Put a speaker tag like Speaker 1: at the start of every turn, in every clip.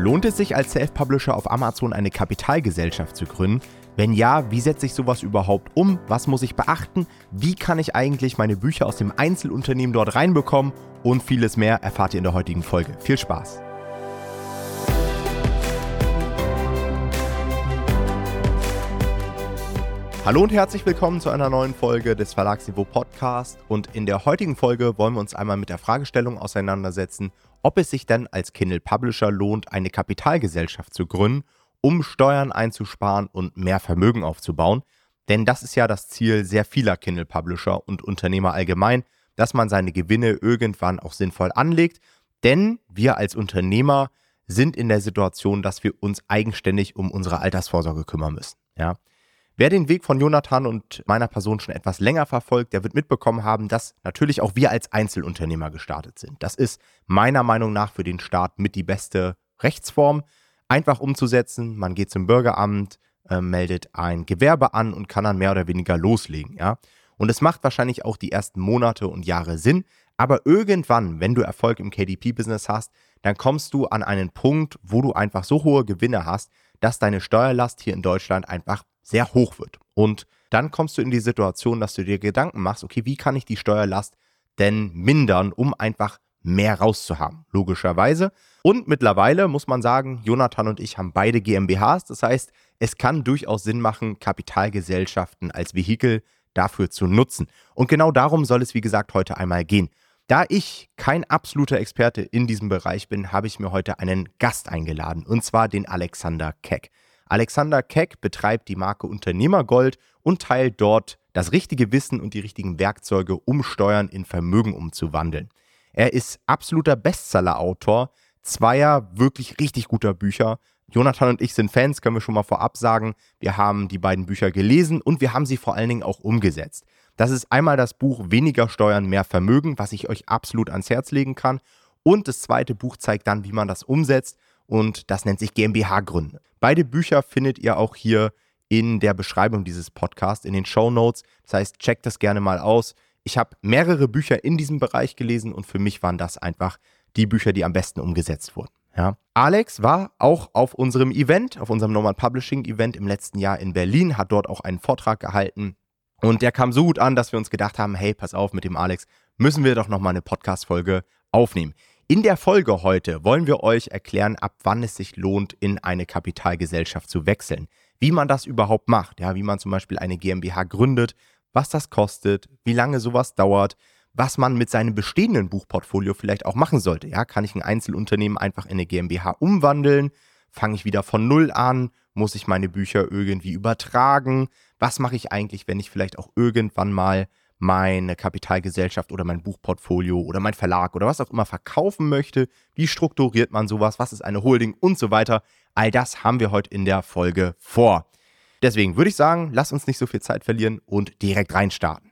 Speaker 1: Lohnt es sich als Self-Publisher auf Amazon eine Kapitalgesellschaft zu gründen? Wenn ja, wie setze ich sowas überhaupt um? Was muss ich beachten? Wie kann ich eigentlich meine Bücher aus dem Einzelunternehmen dort reinbekommen? Und vieles mehr erfahrt ihr in der heutigen Folge. Viel Spaß! Hallo und herzlich willkommen zu einer neuen Folge des Verlagsniveau Podcast. Und in der heutigen Folge wollen wir uns einmal mit der Fragestellung auseinandersetzen, ob es sich denn als Kindle Publisher lohnt, eine Kapitalgesellschaft zu gründen, um Steuern einzusparen und mehr Vermögen aufzubauen. Denn das ist ja das Ziel sehr vieler Kindle Publisher und Unternehmer allgemein, dass man seine Gewinne irgendwann auch sinnvoll anlegt. Denn wir als Unternehmer sind in der Situation, dass wir uns eigenständig um unsere Altersvorsorge kümmern müssen. Ja. Wer den Weg von Jonathan und meiner Person schon etwas länger verfolgt, der wird mitbekommen haben, dass natürlich auch wir als Einzelunternehmer gestartet sind. Das ist meiner Meinung nach für den Staat mit die beste Rechtsform. Einfach umzusetzen, man geht zum Bürgeramt, äh, meldet ein Gewerbe an und kann dann mehr oder weniger loslegen, ja. Und es macht wahrscheinlich auch die ersten Monate und Jahre Sinn, aber irgendwann, wenn du Erfolg im KDP-Business hast, dann kommst du an einen Punkt, wo du einfach so hohe Gewinne hast, dass deine Steuerlast hier in Deutschland einfach sehr hoch wird. Und dann kommst du in die Situation, dass du dir Gedanken machst, okay, wie kann ich die Steuerlast denn mindern, um einfach mehr rauszuhaben, logischerweise. Und mittlerweile muss man sagen, Jonathan und ich haben beide GmbHs. Das heißt, es kann durchaus Sinn machen, Kapitalgesellschaften als Vehikel dafür zu nutzen. Und genau darum soll es, wie gesagt, heute einmal gehen. Da ich kein absoluter Experte in diesem Bereich bin, habe ich mir heute einen Gast eingeladen, und zwar den Alexander Keck. Alexander Keck betreibt die Marke Unternehmergold und teilt dort das richtige Wissen und die richtigen Werkzeuge, um Steuern in Vermögen umzuwandeln. Er ist absoluter Bestseller-Autor zweier wirklich richtig guter Bücher. Jonathan und ich sind Fans, können wir schon mal vorab sagen. Wir haben die beiden Bücher gelesen und wir haben sie vor allen Dingen auch umgesetzt. Das ist einmal das Buch Weniger Steuern, mehr Vermögen, was ich euch absolut ans Herz legen kann. Und das zweite Buch zeigt dann, wie man das umsetzt und das nennt sich GmbH Gründen. Beide Bücher findet ihr auch hier in der Beschreibung dieses Podcasts, in den Show Notes. Das heißt, checkt das gerne mal aus. Ich habe mehrere Bücher in diesem Bereich gelesen und für mich waren das einfach die Bücher, die am besten umgesetzt wurden. Ja. Alex war auch auf unserem Event, auf unserem Normal Publishing Event im letzten Jahr in Berlin, hat dort auch einen Vortrag gehalten und der kam so gut an, dass wir uns gedacht haben, hey, pass auf mit dem Alex, müssen wir doch nochmal eine Podcast-Folge aufnehmen. In der Folge heute wollen wir euch erklären, ab wann es sich lohnt, in eine Kapitalgesellschaft zu wechseln. Wie man das überhaupt macht, ja, wie man zum Beispiel eine GmbH gründet, was das kostet, wie lange sowas dauert, was man mit seinem bestehenden Buchportfolio vielleicht auch machen sollte. Ja, kann ich ein Einzelunternehmen einfach in eine GmbH umwandeln? Fange ich wieder von Null an? Muss ich meine Bücher irgendwie übertragen? Was mache ich eigentlich, wenn ich vielleicht auch irgendwann mal meine Kapitalgesellschaft oder mein Buchportfolio oder mein Verlag oder was auch immer verkaufen möchte. Wie strukturiert man sowas? Was ist eine Holding und so weiter? All das haben wir heute in der Folge vor. Deswegen würde ich sagen, lass uns nicht so viel Zeit verlieren und direkt reinstarten.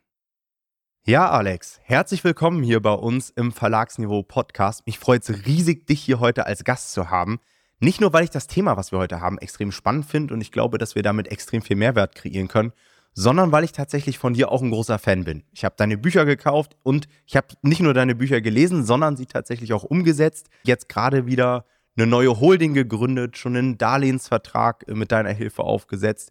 Speaker 1: Ja, Alex, herzlich willkommen hier bei uns im Verlagsniveau Podcast. Mich freut es riesig, dich hier heute als Gast zu haben. Nicht nur, weil ich das Thema, was wir heute haben, extrem spannend finde und ich glaube, dass wir damit extrem viel Mehrwert kreieren können, sondern weil ich tatsächlich von dir auch ein großer Fan bin. Ich habe deine Bücher gekauft und ich habe nicht nur deine Bücher gelesen, sondern sie tatsächlich auch umgesetzt. Jetzt gerade wieder eine neue Holding gegründet, schon einen Darlehensvertrag äh, mit deiner Hilfe aufgesetzt.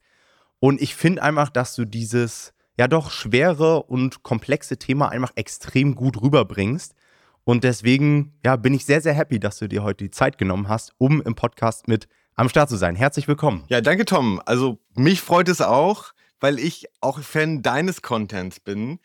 Speaker 1: Und ich finde einfach, dass du dieses ja doch schwere und komplexe Thema einfach extrem gut rüberbringst. Und deswegen ja, bin ich sehr, sehr happy, dass du dir heute die Zeit genommen hast, um im Podcast mit am Start zu sein. Herzlich willkommen.
Speaker 2: Ja, danke, Tom. Also mich freut es auch weil ich auch Fan deines Contents bin.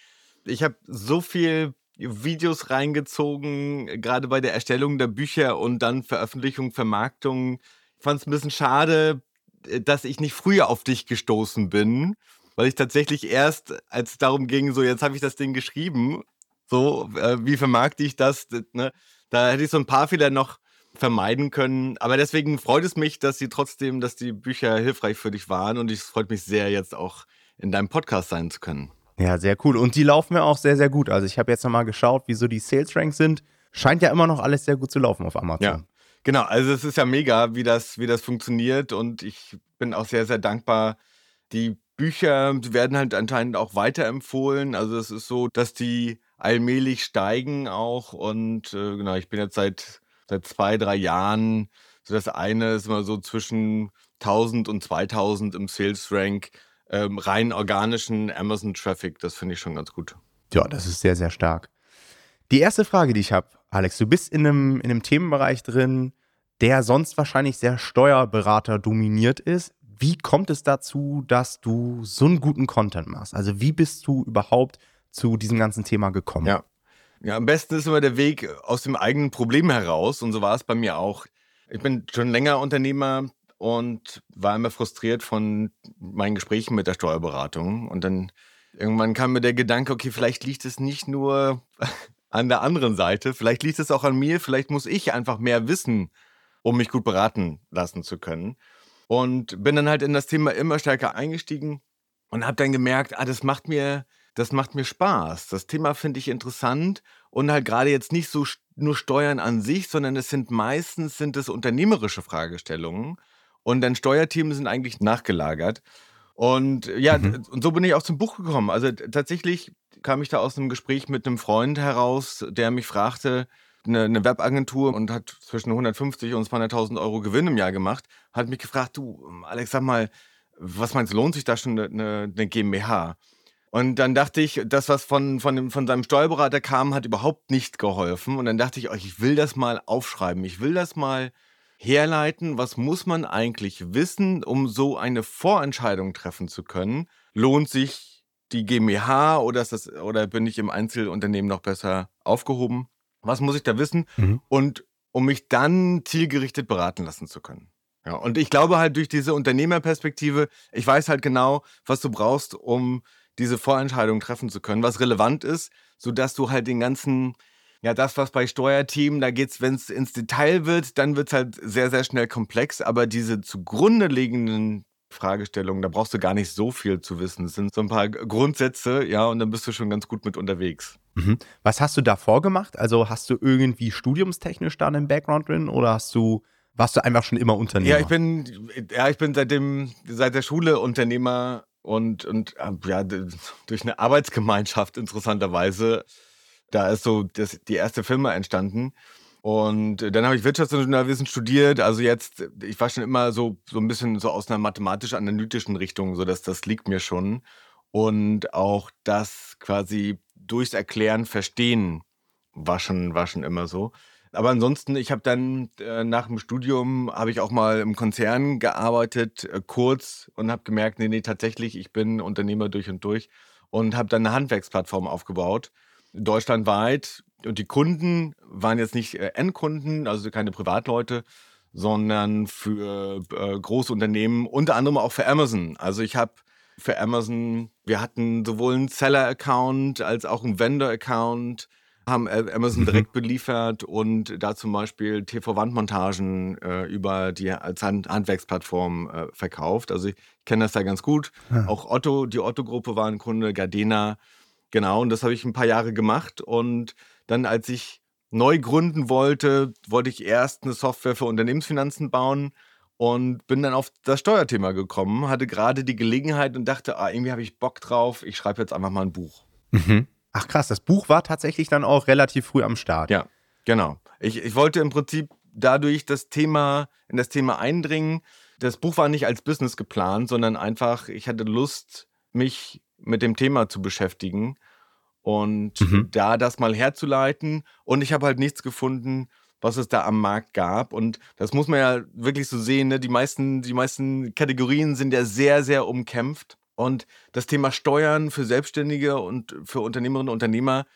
Speaker 2: Ich habe so viel Videos reingezogen, gerade bei der Erstellung der Bücher und dann Veröffentlichung, Vermarktung. Ich fand es ein bisschen schade, äh, dass ich nicht früher auf dich gestoßen bin, weil ich tatsächlich erst, als es darum ging, so jetzt habe ich das Ding geschrieben, so, äh, wie vermarkte ich das, ne? da hätte ich so ein paar Fehler noch vermeiden können. Aber deswegen freut es mich, dass sie trotzdem, dass die Bücher hilfreich für dich waren und es freut mich sehr, jetzt auch in deinem Podcast sein zu können.
Speaker 1: Ja, sehr cool. Und die laufen mir auch sehr, sehr gut. Also ich habe jetzt nochmal geschaut, wie so die Sales Ranks sind. Scheint ja immer noch alles sehr gut zu laufen auf Amazon.
Speaker 2: Ja, genau. Also es ist ja mega, wie das, wie das funktioniert und ich bin auch sehr, sehr dankbar. Die Bücher werden halt anscheinend auch weiterempfohlen. Also es ist so, dass die allmählich steigen auch und äh, genau, ich bin jetzt seit seit zwei, drei Jahren So das eine ist immer so zwischen 1000 und 2000 im Sales Rank ähm, rein organischen Amazon Traffic. Das finde ich schon ganz gut.
Speaker 1: Ja, das ist sehr, sehr stark. Die erste Frage, die ich habe, Alex, du bist in einem, in einem Themenbereich drin, der sonst wahrscheinlich sehr Steuerberater dominiert ist. Wie kommt es dazu, dass du so einen guten Content machst? Also wie bist du überhaupt zu diesem ganzen Thema gekommen?
Speaker 2: Ja. Ja, am besten ist immer der Weg aus dem eigenen Problem heraus. Und so war es bei mir auch. Ich bin schon länger Unternehmer und war immer frustriert von meinen Gesprächen mit der Steuerberatung. Und dann irgendwann kam mir der Gedanke, okay, vielleicht liegt es nicht nur an der anderen Seite, vielleicht liegt es auch an mir, vielleicht muss ich einfach mehr wissen, um mich gut beraten lassen zu können. Und bin dann halt in das Thema immer stärker eingestiegen und habe dann gemerkt, ah, das macht mir das macht mir Spaß. Das Thema finde ich interessant und halt gerade jetzt nicht so nur Steuern an sich, sondern es sind meistens sind es unternehmerische Fragestellungen und dann Steuerthemen sind eigentlich nachgelagert. Und ja, mhm. und so bin ich auch zum Buch gekommen. Also tatsächlich kam ich da aus einem Gespräch mit einem Freund heraus, der mich fragte, eine, eine Webagentur und hat zwischen 150 und 200.000 Euro Gewinn im Jahr gemacht, hat mich gefragt, du Alex, sag mal, was meinst du, lohnt sich da schon eine, eine GmbH? Und dann dachte ich, das, was von, von, dem, von seinem Steuerberater kam, hat überhaupt nicht geholfen. Und dann dachte ich, oh, ich will das mal aufschreiben. Ich will das mal herleiten. Was muss man eigentlich wissen, um so eine Vorentscheidung treffen zu können? Lohnt sich die GmbH oder, ist das, oder bin ich im Einzelunternehmen noch besser aufgehoben? Was muss ich da wissen? Mhm. Und um mich dann zielgerichtet beraten lassen zu können. Ja, und ich glaube halt durch diese Unternehmerperspektive, ich weiß halt genau, was du brauchst, um diese Vorentscheidung treffen zu können, was relevant ist, sodass du halt den ganzen, ja, das, was bei Steuerteam, da geht's, wenn es ins Detail wird, dann wird es halt sehr, sehr schnell komplex, aber diese zugrunde liegenden Fragestellungen, da brauchst du gar nicht so viel zu wissen. Es sind so ein paar Grundsätze, ja, und dann bist du schon ganz gut mit unterwegs.
Speaker 1: Mhm. Was hast du davor gemacht? Also hast du irgendwie studiumstechnisch da einen Background drin oder hast du warst du einfach schon immer Unternehmer?
Speaker 2: Ja, ich bin, ja, ich bin seit dem, seit der Schule Unternehmer und, und äh, ja, durch eine Arbeitsgemeinschaft interessanterweise, da ist so das, die erste Firma entstanden. Und dann habe ich Wirtschaftsingenieurwesen studiert. Also jetzt, ich war schon immer so, so ein bisschen so aus einer mathematisch-analytischen Richtung, so dass das liegt mir schon. Und auch das quasi durchs Erklären, Verstehen war schon, war schon immer so. Aber ansonsten, ich habe dann äh, nach dem Studium, habe ich auch mal im Konzern gearbeitet, äh, kurz und habe gemerkt, nee, nee, tatsächlich, ich bin Unternehmer durch und durch und habe dann eine Handwerksplattform aufgebaut, deutschlandweit. Und die Kunden waren jetzt nicht äh, Endkunden, also keine Privatleute, sondern für äh, große Unternehmen, unter anderem auch für Amazon. Also ich habe für Amazon, wir hatten sowohl einen Seller-Account als auch einen Vendor-Account haben Amazon direkt beliefert und da zum Beispiel TV-Wandmontagen äh, über die als Hand Handwerksplattform äh, verkauft. Also ich kenne das da ganz gut. Ja. Auch Otto, die Otto-Gruppe war ein Kunde, Gardena, genau. Und das habe ich ein paar Jahre gemacht. Und dann, als ich neu gründen wollte, wollte ich erst eine Software für Unternehmensfinanzen bauen und bin dann auf das Steuerthema gekommen, hatte gerade die Gelegenheit und dachte, ah, irgendwie habe ich Bock drauf, ich schreibe jetzt einfach mal ein Buch.
Speaker 1: Mhm. Ach krass, das Buch war tatsächlich dann auch relativ früh am Start.
Speaker 2: Ja, genau. Ich, ich wollte im Prinzip dadurch das Thema, in das Thema eindringen. Das Buch war nicht als Business geplant, sondern einfach, ich hatte Lust, mich mit dem Thema zu beschäftigen und mhm. da das mal herzuleiten. Und ich habe halt nichts gefunden, was es da am Markt gab. Und das muss man ja wirklich so sehen. Ne? Die, meisten, die meisten Kategorien sind ja sehr, sehr umkämpft. Und das Thema Steuern für Selbstständige und für Unternehmerinnen und Unternehmer,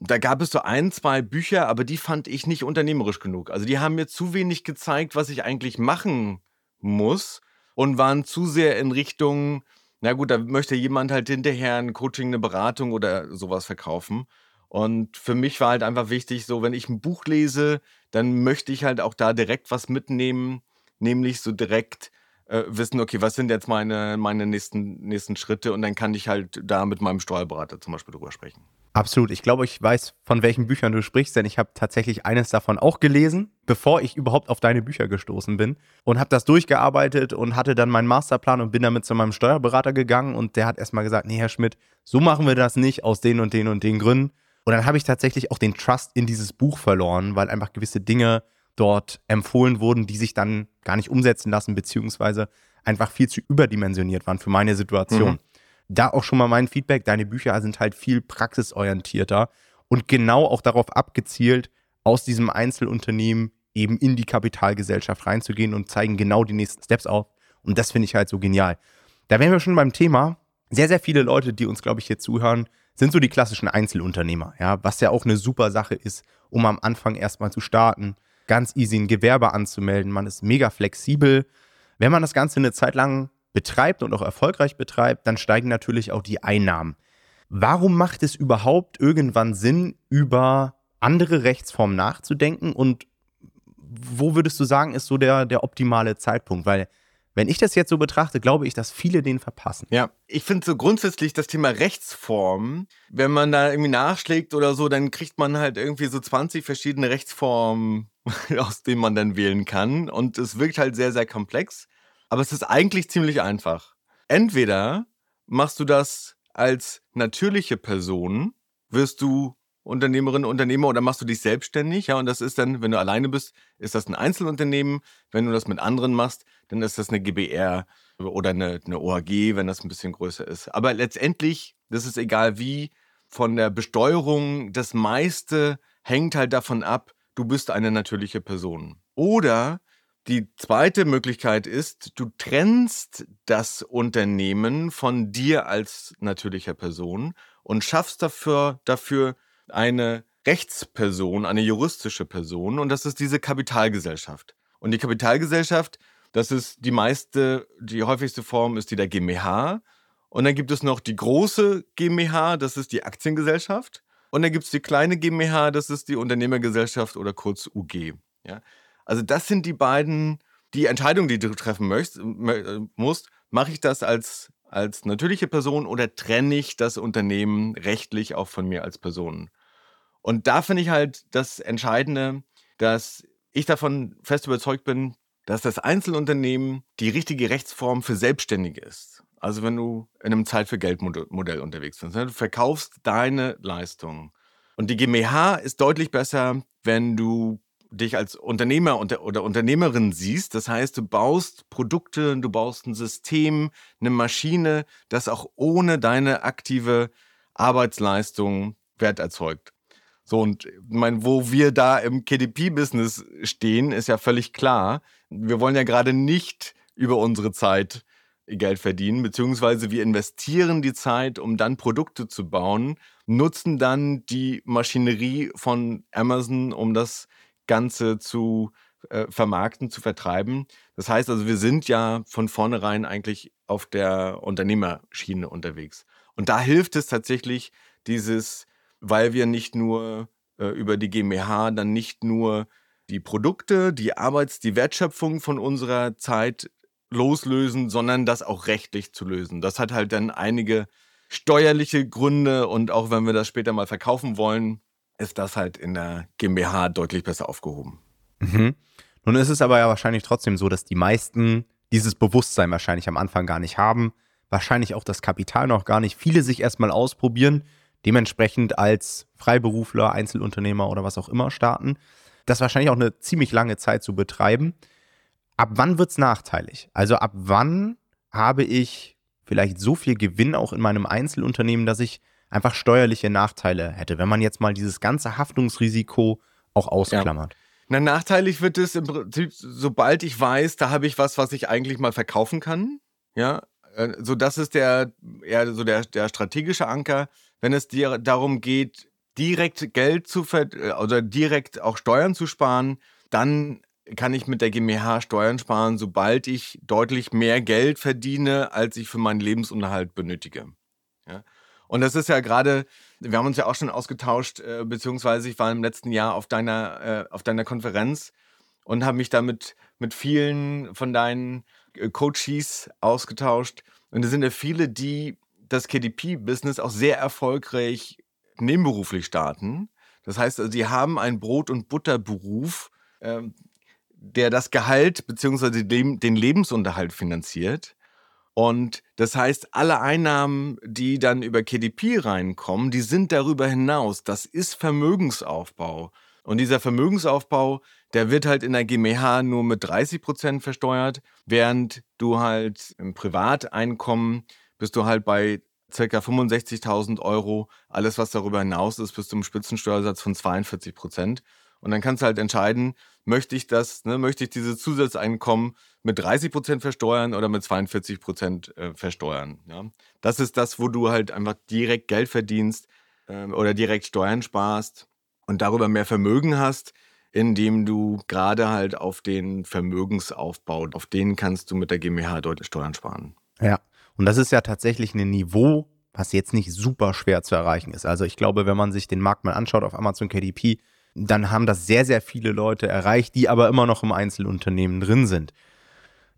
Speaker 2: da gab es so ein, zwei Bücher, aber die fand ich nicht unternehmerisch genug. Also die haben mir zu wenig gezeigt, was ich eigentlich machen muss und waren zu sehr in Richtung, na gut, da möchte jemand halt hinterher ein Coaching, eine Beratung oder sowas verkaufen. Und für mich war halt einfach wichtig, so wenn ich ein Buch lese, dann möchte ich halt auch da direkt was mitnehmen, nämlich so direkt äh, wissen, okay, was sind jetzt meine, meine nächsten, nächsten Schritte und dann kann ich halt da mit meinem Steuerberater zum Beispiel drüber sprechen.
Speaker 1: Absolut. Ich glaube, ich weiß, von welchen Büchern du sprichst, denn ich habe tatsächlich eines davon auch gelesen, bevor ich überhaupt auf deine Bücher gestoßen bin und habe das durchgearbeitet und hatte dann meinen Masterplan und bin damit zu meinem Steuerberater gegangen und der hat erstmal gesagt, nee, Herr Schmidt, so machen wir das nicht aus den und den und den Gründen. Und dann habe ich tatsächlich auch den Trust in dieses Buch verloren, weil einfach gewisse Dinge dort empfohlen wurden, die sich dann gar nicht umsetzen lassen, beziehungsweise einfach viel zu überdimensioniert waren für meine Situation. Mhm. Da auch schon mal mein Feedback, deine Bücher sind halt viel praxisorientierter und genau auch darauf abgezielt, aus diesem Einzelunternehmen eben in die Kapitalgesellschaft reinzugehen und zeigen genau die nächsten Steps auf. Und das finde ich halt so genial. Da wären wir schon beim Thema. Sehr, sehr viele Leute, die uns, glaube ich, hier zuhören, sind so die klassischen Einzelunternehmer, ja, was ja auch eine super Sache ist, um am Anfang erstmal zu starten, ganz easy ein Gewerbe anzumelden. Man ist mega flexibel. Wenn man das Ganze eine Zeit lang betreibt und auch erfolgreich betreibt, dann steigen natürlich auch die Einnahmen. Warum macht es überhaupt irgendwann Sinn, über andere Rechtsformen nachzudenken und wo würdest du sagen, ist so der, der optimale Zeitpunkt? Weil wenn ich das jetzt so betrachte, glaube ich, dass viele den verpassen.
Speaker 2: Ja, ich finde so grundsätzlich das Thema Rechtsform, wenn man da irgendwie nachschlägt oder so, dann kriegt man halt irgendwie so 20 verschiedene Rechtsformen, aus denen man dann wählen kann. Und es wirkt halt sehr, sehr komplex. Aber es ist eigentlich ziemlich einfach. Entweder machst du das als natürliche Person, wirst du Unternehmerin, Unternehmer oder machst du dich selbstständig? Ja, und das ist dann, wenn du alleine bist, ist das ein Einzelunternehmen. Wenn du das mit anderen machst, dann ist das eine GBR oder eine, eine OAG, wenn das ein bisschen größer ist. Aber letztendlich, das ist egal wie, von der Besteuerung, das meiste hängt halt davon ab, du bist eine natürliche Person. Oder die zweite Möglichkeit ist, du trennst das Unternehmen von dir als natürlicher Person und schaffst dafür, dafür eine Rechtsperson, eine juristische Person und das ist diese Kapitalgesellschaft. Und die Kapitalgesellschaft, das ist die meiste, die häufigste Form ist die der GmbH. Und dann gibt es noch die große GmbH, das ist die Aktiengesellschaft. Und dann gibt es die kleine GmbH, das ist die Unternehmergesellschaft oder kurz UG. Ja? Also das sind die beiden, die Entscheidungen, die du treffen möchtest, musst. Mache ich das als, als natürliche Person oder trenne ich das Unternehmen rechtlich auch von mir als Person? Und da finde ich halt das Entscheidende, dass ich davon fest überzeugt bin, dass das Einzelunternehmen die richtige Rechtsform für Selbstständige ist. Also wenn du in einem Zeit für Geldmodell unterwegs bist. Ne? Du verkaufst deine Leistung. Und die GmbH ist deutlich besser, wenn du dich als Unternehmer oder Unternehmerin siehst. Das heißt, du baust Produkte, du baust ein System, eine Maschine, das auch ohne deine aktive Arbeitsleistung Wert erzeugt. So, und mein, wo wir da im KDP-Business stehen, ist ja völlig klar. Wir wollen ja gerade nicht über unsere Zeit Geld verdienen, beziehungsweise wir investieren die Zeit, um dann Produkte zu bauen, nutzen dann die Maschinerie von Amazon, um das Ganze zu äh, vermarkten, zu vertreiben. Das heißt also, wir sind ja von vornherein eigentlich auf der Unternehmerschiene unterwegs. Und da hilft es tatsächlich, dieses weil wir nicht nur äh, über die GmbH dann nicht nur die Produkte, die Arbeits-, die Wertschöpfung von unserer Zeit loslösen, sondern das auch rechtlich zu lösen. Das hat halt dann einige steuerliche Gründe und auch wenn wir das später mal verkaufen wollen, ist das halt in der GmbH deutlich besser aufgehoben.
Speaker 1: Mhm. Nun ist es aber ja wahrscheinlich trotzdem so, dass die meisten dieses Bewusstsein wahrscheinlich am Anfang gar nicht haben, wahrscheinlich auch das Kapital noch gar nicht, viele sich erstmal ausprobieren dementsprechend als Freiberufler, Einzelunternehmer oder was auch immer starten. Das ist wahrscheinlich auch eine ziemlich lange Zeit zu betreiben. Ab wann wird es nachteilig? Also ab wann habe ich vielleicht so viel Gewinn auch in meinem Einzelunternehmen, dass ich einfach steuerliche Nachteile hätte, wenn man jetzt mal dieses ganze Haftungsrisiko auch ausklammert? Ja.
Speaker 2: Na, nachteilig wird es im Prinzip, sobald ich weiß, da habe ich was, was ich eigentlich mal verkaufen kann. Ja, äh, so das ist der eher so der, der strategische Anker wenn es dir darum geht, direkt Geld zu ver äh, oder direkt auch Steuern zu sparen, dann kann ich mit der GmbH Steuern sparen, sobald ich deutlich mehr Geld verdiene, als ich für meinen Lebensunterhalt benötige. Ja? Und das ist ja gerade, wir haben uns ja auch schon ausgetauscht, äh, beziehungsweise ich war im letzten Jahr auf deiner, äh, auf deiner Konferenz und habe mich damit mit vielen von deinen äh, Coaches ausgetauscht. Und es sind ja viele, die das KDP-Business auch sehr erfolgreich nebenberuflich starten. Das heißt, also, sie haben einen Brot- und Butterberuf, äh, der das Gehalt bzw. den Lebensunterhalt finanziert. Und das heißt, alle Einnahmen, die dann über KDP reinkommen, die sind darüber hinaus. Das ist Vermögensaufbau. Und dieser Vermögensaufbau, der wird halt in der GmbH nur mit 30 Prozent versteuert, während du halt im Privateinkommen bist du halt bei ca. 65.000 Euro. Alles, was darüber hinaus ist, bist du im Spitzensteuersatz von 42 Prozent. Und dann kannst du halt entscheiden, möchte ich das, ne, möchte ich dieses Zusatzeinkommen mit 30 Prozent versteuern oder mit 42 Prozent äh, versteuern. Ja? Das ist das, wo du halt einfach direkt Geld verdienst äh, oder direkt Steuern sparst und darüber mehr Vermögen hast, indem du gerade halt auf den Vermögensaufbau, auf den kannst du mit der GmbH deutlich Steuern sparen.
Speaker 1: Ja, und das ist ja tatsächlich ein Niveau, was jetzt nicht super schwer zu erreichen ist. Also ich glaube, wenn man sich den Markt mal anschaut auf Amazon KDP, dann haben das sehr, sehr viele Leute erreicht, die aber immer noch im Einzelunternehmen drin sind.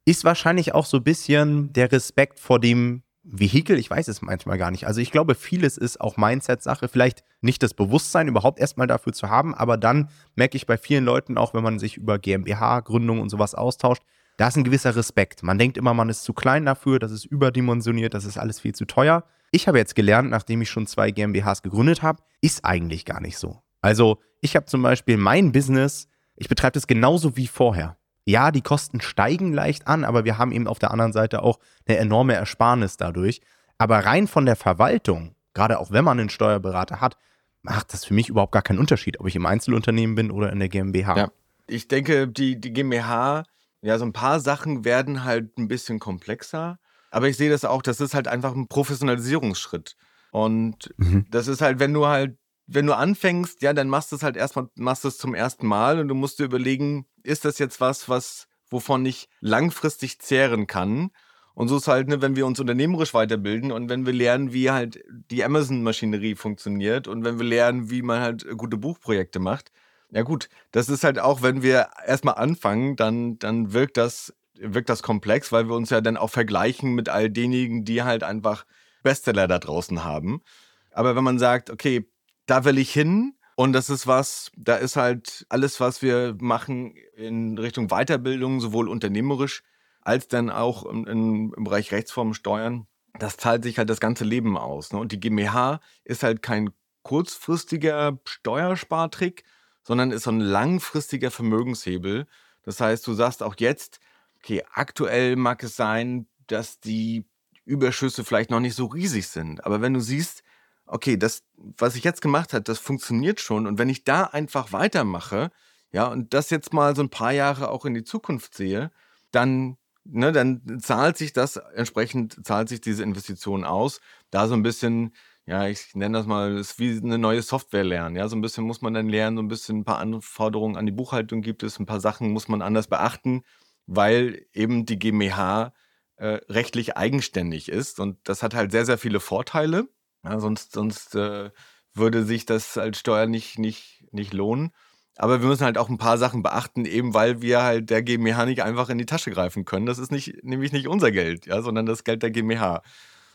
Speaker 1: Ist wahrscheinlich auch so ein bisschen der Respekt vor dem Vehikel, ich weiß es manchmal gar nicht. Also ich glaube, vieles ist auch Mindset-Sache. Vielleicht nicht das Bewusstsein überhaupt erstmal dafür zu haben, aber dann merke ich bei vielen Leuten, auch wenn man sich über GmbH-Gründung und sowas austauscht, da ist ein gewisser Respekt. Man denkt immer, man ist zu klein dafür, das ist überdimensioniert, das ist alles viel zu teuer. Ich habe jetzt gelernt, nachdem ich schon zwei GmbHs gegründet habe, ist eigentlich gar nicht so. Also ich habe zum Beispiel mein Business, ich betreibe das genauso wie vorher. Ja, die Kosten steigen leicht an, aber wir haben eben auf der anderen Seite auch eine enorme Ersparnis dadurch. Aber rein von der Verwaltung, gerade auch wenn man einen Steuerberater hat, macht das für mich überhaupt gar keinen Unterschied, ob ich im Einzelunternehmen bin oder in der GmbH.
Speaker 2: Ja. Ich denke, die, die GmbH, ja, so ein paar Sachen werden halt ein bisschen komplexer. Aber ich sehe das auch, das ist halt einfach ein Professionalisierungsschritt. Und mhm. das ist halt, wenn du halt wenn du anfängst, ja, dann machst du es halt erstmal, machst du es zum ersten Mal und du musst dir überlegen, ist das jetzt was, was, wovon ich langfristig zehren kann? Und so ist halt, ne, wenn wir uns unternehmerisch weiterbilden und wenn wir lernen, wie halt die Amazon-Maschinerie funktioniert und wenn wir lernen, wie man halt gute Buchprojekte macht. Ja gut, das ist halt auch, wenn wir erstmal anfangen, dann, dann wirkt das, wirkt das komplex, weil wir uns ja dann auch vergleichen mit all denjenigen, die halt einfach Bestseller da draußen haben. Aber wenn man sagt, okay, da will ich hin. Und das ist was, da ist halt alles, was wir machen in Richtung Weiterbildung, sowohl unternehmerisch als dann auch im, im Bereich Rechtsformen Steuern. Das zahlt sich halt das ganze Leben aus. Ne? Und die GmbH ist halt kein kurzfristiger Steuerspartrick, sondern ist so ein langfristiger Vermögenshebel. Das heißt, du sagst auch jetzt, okay, aktuell mag es sein, dass die Überschüsse vielleicht noch nicht so riesig sind. Aber wenn du siehst, okay, das, was ich jetzt gemacht habe, das funktioniert schon. Und wenn ich da einfach weitermache, ja, und das jetzt mal so ein paar Jahre auch in die Zukunft sehe, dann, ne, dann zahlt sich das, entsprechend zahlt sich diese Investition aus. Da so ein bisschen, ja, ich nenne das mal, ist wie eine neue Software lernen. Ja, so ein bisschen muss man dann lernen, so ein bisschen ein paar Anforderungen an die Buchhaltung gibt es, ein paar Sachen muss man anders beachten, weil eben die GmbH äh, rechtlich eigenständig ist. Und das hat halt sehr, sehr viele Vorteile. Ja, sonst sonst äh, würde sich das als Steuer nicht, nicht, nicht lohnen. Aber wir müssen halt auch ein paar Sachen beachten, eben weil wir halt der GmbH nicht einfach in die Tasche greifen können. Das ist nicht, nämlich nicht unser Geld, ja, sondern das Geld der GmbH.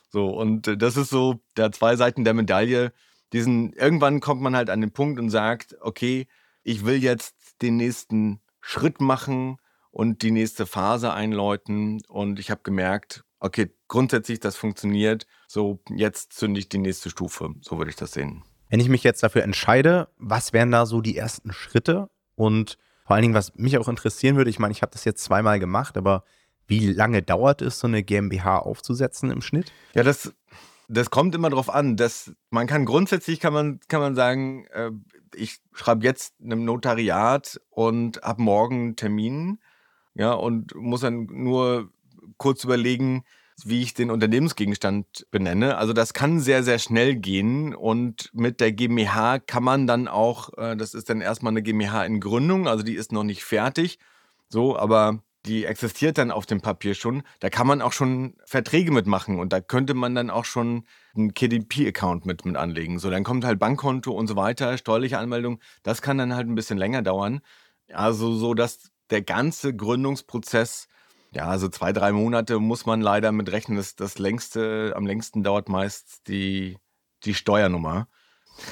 Speaker 2: So, und äh, das ist so der zwei Seiten der Medaille. Diesen, irgendwann kommt man halt an den Punkt und sagt, okay, ich will jetzt den nächsten Schritt machen und die nächste Phase einläuten. Und ich habe gemerkt, okay, grundsätzlich das funktioniert. So, jetzt zünde ich die nächste Stufe. So würde ich das sehen.
Speaker 1: Wenn ich mich jetzt dafür entscheide, was wären da so die ersten Schritte? Und vor allen Dingen, was mich auch interessieren würde, ich meine, ich habe das jetzt zweimal gemacht, aber wie lange dauert es, so eine GmbH aufzusetzen im Schnitt?
Speaker 2: Ja, das, das kommt immer darauf an. Das, man kann grundsätzlich kann man, kann man sagen, äh, ich schreibe jetzt einem Notariat und habe morgen einen Termin, ja, und muss dann nur kurz überlegen, wie ich den Unternehmensgegenstand benenne. Also das kann sehr, sehr schnell gehen und mit der GmbH kann man dann auch, äh, das ist dann erstmal eine GmbH in Gründung, also die ist noch nicht fertig, so, aber die existiert dann auf dem Papier schon. Da kann man auch schon Verträge mitmachen und da könnte man dann auch schon einen KDP-Account mit, mit anlegen. So, dann kommt halt Bankkonto und so weiter, steuerliche Anmeldung. Das kann dann halt ein bisschen länger dauern. Also so, dass der ganze Gründungsprozess ja, also zwei, drei Monate muss man leider mit rechnen. Das, das längste, am längsten dauert meist die, die Steuernummer.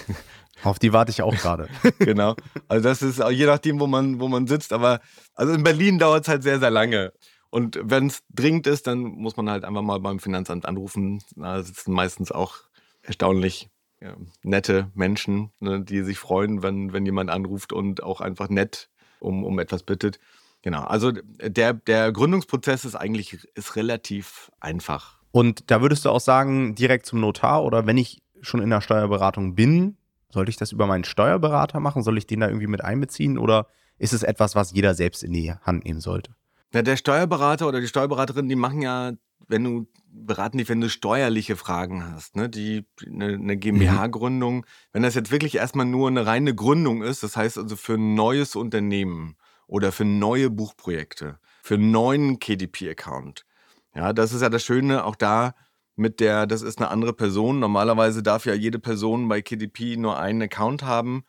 Speaker 1: Auf die warte ich auch gerade.
Speaker 2: genau. Also das ist je nachdem, wo man, wo man sitzt. Aber also in Berlin dauert es halt sehr, sehr lange. Und wenn es dringend ist, dann muss man halt einfach mal beim Finanzamt anrufen. Da sitzen meistens auch erstaunlich ja, nette Menschen, ne, die sich freuen, wenn, wenn jemand anruft und auch einfach nett um, um etwas bittet. Genau, also der, der Gründungsprozess ist eigentlich ist relativ einfach.
Speaker 1: Und da würdest du auch sagen, direkt zum Notar oder wenn ich schon in der Steuerberatung bin, sollte ich das über meinen Steuerberater machen? Soll ich den da irgendwie mit einbeziehen oder ist es etwas, was jeder selbst in die Hand nehmen sollte?
Speaker 2: Na, der Steuerberater oder die Steuerberaterin, die machen ja, wenn du beraten dich, wenn du steuerliche Fragen hast, ne? Die eine, eine GmbH-Gründung, mhm. wenn das jetzt wirklich erstmal nur eine reine Gründung ist, das heißt also für ein neues Unternehmen oder für neue Buchprojekte, für einen neuen KDP-Account. Ja, das ist ja das Schöne, auch da mit der, das ist eine andere Person. Normalerweise darf ja jede Person bei KDP nur einen Account haben.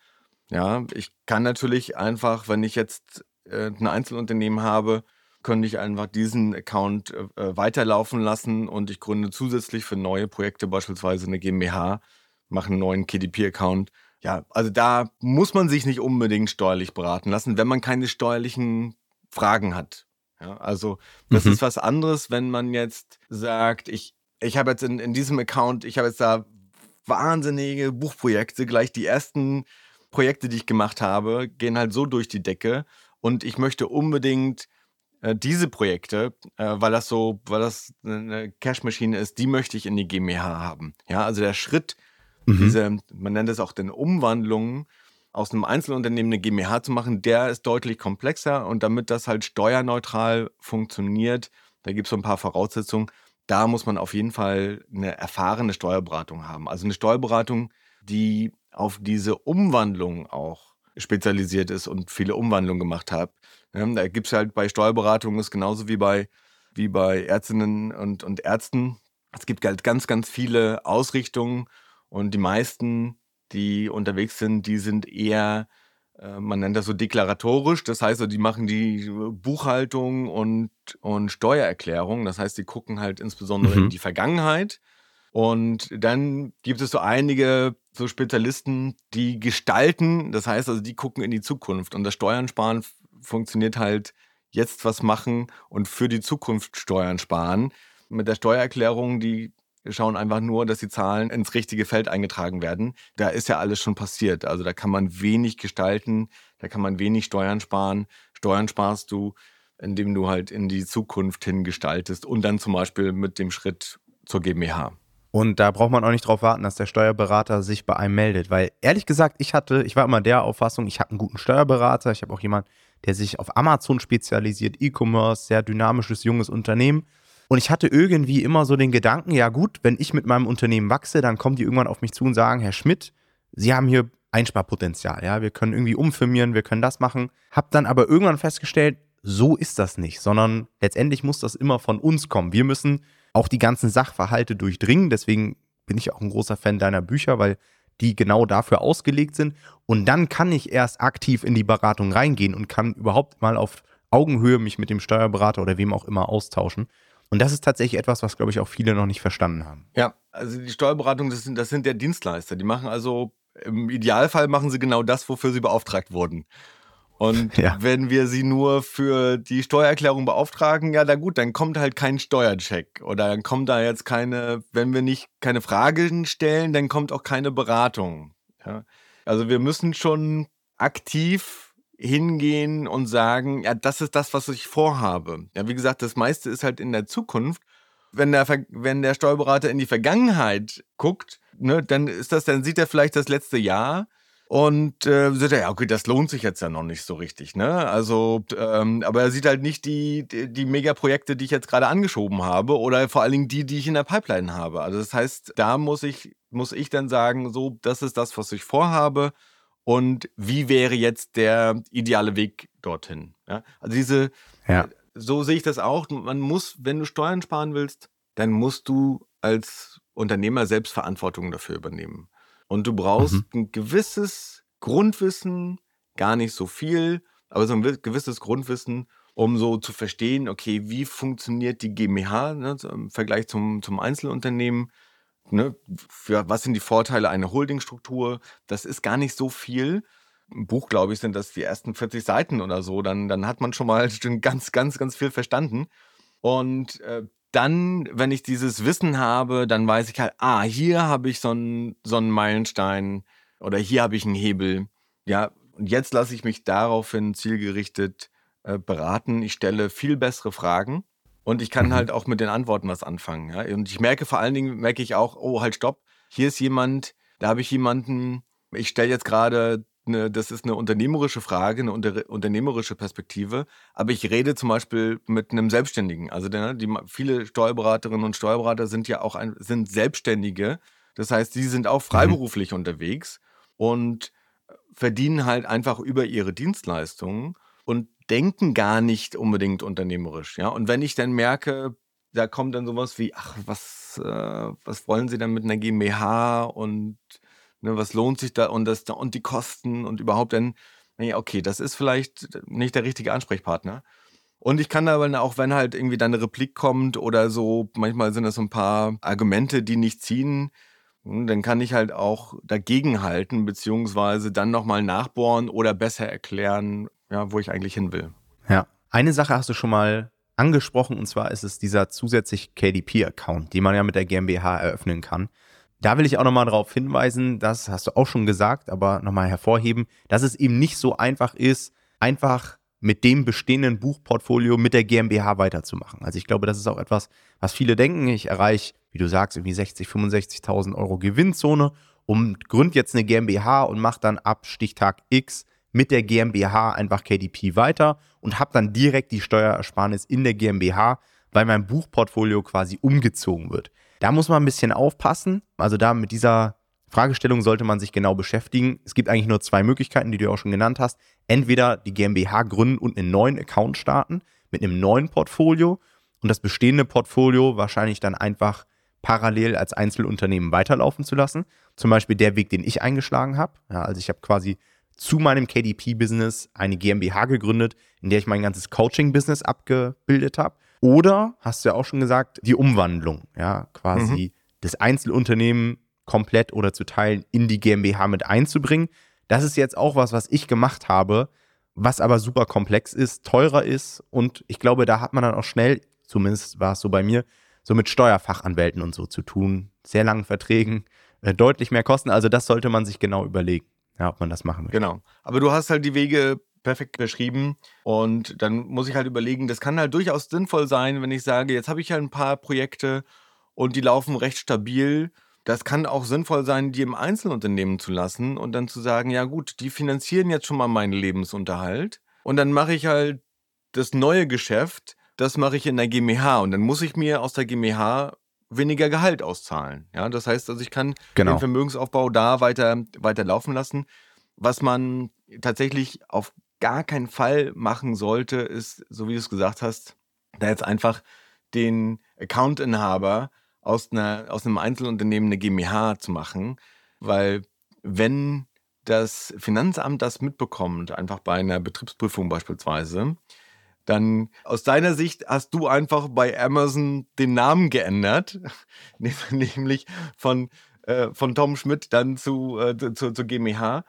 Speaker 2: Ja, ich kann natürlich einfach, wenn ich jetzt äh, ein Einzelunternehmen habe, könnte ich einfach diesen Account äh, äh, weiterlaufen lassen und ich gründe zusätzlich für neue Projekte beispielsweise eine GmbH, mache einen neuen KDP-Account. Ja, also da muss man sich nicht unbedingt steuerlich beraten lassen, wenn man keine steuerlichen Fragen hat. Ja, also das mhm. ist was anderes, wenn man jetzt sagt, ich, ich habe jetzt in, in diesem Account, ich habe jetzt da wahnsinnige Buchprojekte, gleich die ersten Projekte, die ich gemacht habe, gehen halt so durch die Decke und ich möchte unbedingt äh, diese Projekte, äh, weil das so, weil das eine Cashmaschine ist, die möchte ich in die GmbH haben. Ja, also der Schritt, mhm. diese, man nennt es auch den Umwandlungen aus einem Einzelunternehmen eine GmbH zu machen, der ist deutlich komplexer und damit das halt steuerneutral funktioniert, da gibt es so ein paar Voraussetzungen. Da muss man auf jeden Fall eine erfahrene Steuerberatung haben. Also eine Steuerberatung, die auf diese Umwandlung auch spezialisiert ist und viele Umwandlungen gemacht hat. Da gibt es halt bei Steuerberatungen ist genauso wie bei, wie bei Ärztinnen und, und Ärzten. Es gibt halt ganz, ganz viele Ausrichtungen und die meisten, die unterwegs sind, die sind eher, man nennt das so deklaratorisch. Das heißt, die machen die Buchhaltung und, und Steuererklärung. Das heißt, die gucken halt insbesondere mhm. in die Vergangenheit. Und dann gibt es so einige so Spezialisten, die gestalten, das heißt also, die gucken in die Zukunft. Und das Steuern sparen funktioniert halt jetzt was machen und für die Zukunft Steuern sparen. Mit der Steuererklärung, die schauen einfach nur, dass die Zahlen ins richtige Feld eingetragen werden. Da ist ja alles schon passiert. Also da kann man wenig gestalten, da kann man wenig Steuern sparen. Steuern sparst du, indem du halt in die Zukunft hin gestaltest und dann zum Beispiel mit dem Schritt zur GmbH.
Speaker 1: Und da braucht man auch nicht darauf warten, dass der Steuerberater sich bei einem meldet. Weil ehrlich gesagt, ich hatte, ich war immer der Auffassung, ich habe einen guten Steuerberater. Ich habe auch jemanden, der sich auf Amazon spezialisiert, E-Commerce, sehr dynamisches, junges Unternehmen. Und ich hatte irgendwie immer so den Gedanken, ja gut, wenn ich mit meinem Unternehmen wachse, dann kommen die irgendwann auf mich zu und sagen, Herr Schmidt, Sie haben hier Einsparpotenzial, ja, wir können irgendwie umfirmieren, wir können das machen. Hab dann aber irgendwann festgestellt, so ist das nicht, sondern letztendlich muss das immer von uns kommen. Wir müssen auch die ganzen Sachverhalte durchdringen. Deswegen bin ich auch ein großer Fan deiner Bücher, weil die genau dafür ausgelegt sind. Und dann kann ich erst aktiv in die Beratung reingehen und kann überhaupt mal auf Augenhöhe mich mit dem Steuerberater oder wem auch immer austauschen. Und das ist tatsächlich etwas, was, glaube ich, auch viele noch nicht verstanden haben.
Speaker 2: Ja, also die Steuerberatung, das sind, das sind der Dienstleister. Die machen also, im Idealfall machen sie genau das, wofür sie beauftragt wurden. Und ja. wenn wir sie nur für die Steuererklärung beauftragen, ja, da gut, dann kommt halt kein Steuercheck oder dann kommt da jetzt keine, wenn wir nicht keine Fragen stellen, dann kommt auch keine Beratung. Ja? Also wir müssen schon aktiv hingehen und sagen, ja, das ist das, was ich vorhabe. Ja, wie gesagt, das meiste ist halt in der Zukunft. Wenn der, wenn der Steuerberater in die Vergangenheit guckt, ne, dann ist das, dann sieht er vielleicht das letzte Jahr und äh, sagt er, ja, okay, das lohnt sich jetzt ja noch nicht so richtig, ne? Also, ähm, aber er sieht halt nicht die, die, die Megaprojekte, die ich jetzt gerade angeschoben habe oder vor allen Dingen die, die ich in der Pipeline habe. Also das heißt, da muss ich, muss ich dann sagen, so, das ist das, was ich vorhabe und wie wäre jetzt der ideale Weg dorthin. Ja? Also diese, ja. so sehe ich das auch. Man muss, wenn du Steuern sparen willst, dann musst du als Unternehmer selbst Verantwortung dafür übernehmen. Und du brauchst mhm. ein gewisses Grundwissen, gar nicht so viel, aber so ein gewisses Grundwissen, um so zu verstehen, okay, wie funktioniert die GmbH ne, im Vergleich zum, zum Einzelunternehmen? Ne, für, was sind die Vorteile einer Holdingstruktur? Das ist gar nicht so viel. Im Buch, glaube ich, sind das die ersten 40 Seiten oder so. Dann, dann hat man schon mal ganz, ganz, ganz viel verstanden. Und äh, dann, wenn ich dieses Wissen habe, dann weiß ich halt, ah, hier habe ich so einen, so einen Meilenstein oder hier habe ich einen Hebel. Ja, und jetzt lasse ich mich daraufhin zielgerichtet äh, beraten. Ich stelle viel bessere Fragen und ich kann mhm. halt auch mit den Antworten was anfangen. Ja? Und ich merke vor allen Dingen, merke ich auch, oh, halt, stopp, hier ist jemand, da habe ich jemanden, ich stelle jetzt gerade, eine, das ist eine unternehmerische Frage, eine unter, unternehmerische Perspektive, aber ich rede zum Beispiel mit einem Selbstständigen. Also die, die, viele Steuerberaterinnen und Steuerberater sind ja auch ein, sind Selbstständige. Das heißt, sie sind auch mhm. freiberuflich mhm. unterwegs und verdienen halt einfach über ihre Dienstleistungen und denken gar nicht unbedingt unternehmerisch. Ja? Und wenn ich dann merke, da kommt dann sowas wie, ach, was, äh, was wollen Sie denn mit einer GmbH und ne, was lohnt sich da und, das, und die Kosten und überhaupt dann, nee, okay, das ist vielleicht nicht der richtige Ansprechpartner. Und ich kann aber auch, wenn halt irgendwie dann eine Replik kommt oder so, manchmal sind das so ein paar Argumente, die nicht ziehen, hm, dann kann ich halt auch dagegenhalten, beziehungsweise dann nochmal nachbohren oder besser erklären, ja, wo ich eigentlich hin will.
Speaker 1: Ja, eine Sache hast du schon mal angesprochen und zwar ist es dieser zusätzlich KDP-Account, den man ja mit der GmbH eröffnen kann. Da will ich auch nochmal darauf hinweisen, das hast du auch schon gesagt, aber nochmal hervorheben, dass es eben nicht so einfach ist, einfach mit dem bestehenden Buchportfolio mit der GmbH weiterzumachen. Also ich glaube, das ist auch etwas, was viele denken. Ich erreiche, wie du sagst, irgendwie 60, 65.000 Euro Gewinnzone und gründe jetzt eine GmbH und mache dann ab Stichtag X mit der GmbH einfach KDP weiter und habe dann direkt die Steuerersparnis in der GmbH, weil mein Buchportfolio quasi umgezogen wird. Da muss man ein bisschen aufpassen. Also da mit dieser Fragestellung sollte man sich genau beschäftigen. Es gibt eigentlich nur zwei Möglichkeiten, die du auch schon genannt hast. Entweder die GmbH gründen und einen neuen Account starten mit einem neuen Portfolio und das bestehende Portfolio wahrscheinlich dann einfach parallel als Einzelunternehmen weiterlaufen zu lassen. Zum Beispiel der Weg, den ich eingeschlagen habe. Ja, also ich habe quasi zu meinem KDP-Business eine GmbH gegründet, in der ich mein ganzes Coaching-Business abgebildet habe. Oder, hast du ja auch schon gesagt, die Umwandlung, ja, quasi mhm. das Einzelunternehmen komplett oder zu teilen in die GmbH mit einzubringen. Das ist jetzt auch was, was ich gemacht habe, was aber super komplex ist, teurer ist und ich glaube, da hat man dann auch schnell, zumindest war es so bei mir, so mit Steuerfachanwälten und so zu tun, sehr langen Verträgen, äh, deutlich mehr Kosten. Also das sollte man sich genau überlegen ja, ob man das machen will.
Speaker 2: Genau. Aber du hast halt die Wege perfekt beschrieben und dann muss ich halt überlegen, das kann halt durchaus sinnvoll sein, wenn ich sage, jetzt habe ich halt ein paar Projekte und die laufen recht stabil. Das kann auch sinnvoll sein, die im Einzelunternehmen zu lassen und dann zu sagen, ja gut, die finanzieren jetzt schon mal meinen Lebensunterhalt und dann mache ich halt das neue Geschäft, das mache ich in der GmbH und dann muss ich mir aus der GmbH weniger Gehalt auszahlen. Ja, das heißt also, ich kann genau. den Vermögensaufbau da weiter, weiter laufen lassen. Was man tatsächlich auf gar keinen Fall machen sollte, ist, so wie du es gesagt hast, da jetzt einfach den Accountinhaber aus, einer, aus einem Einzelunternehmen eine GmbH zu machen, weil wenn das Finanzamt das mitbekommt, einfach bei einer Betriebsprüfung beispielsweise, dann aus deiner Sicht hast du einfach bei Amazon den Namen geändert, nämlich von, äh, von Tom Schmidt dann zu, äh, zu, zu GmbH.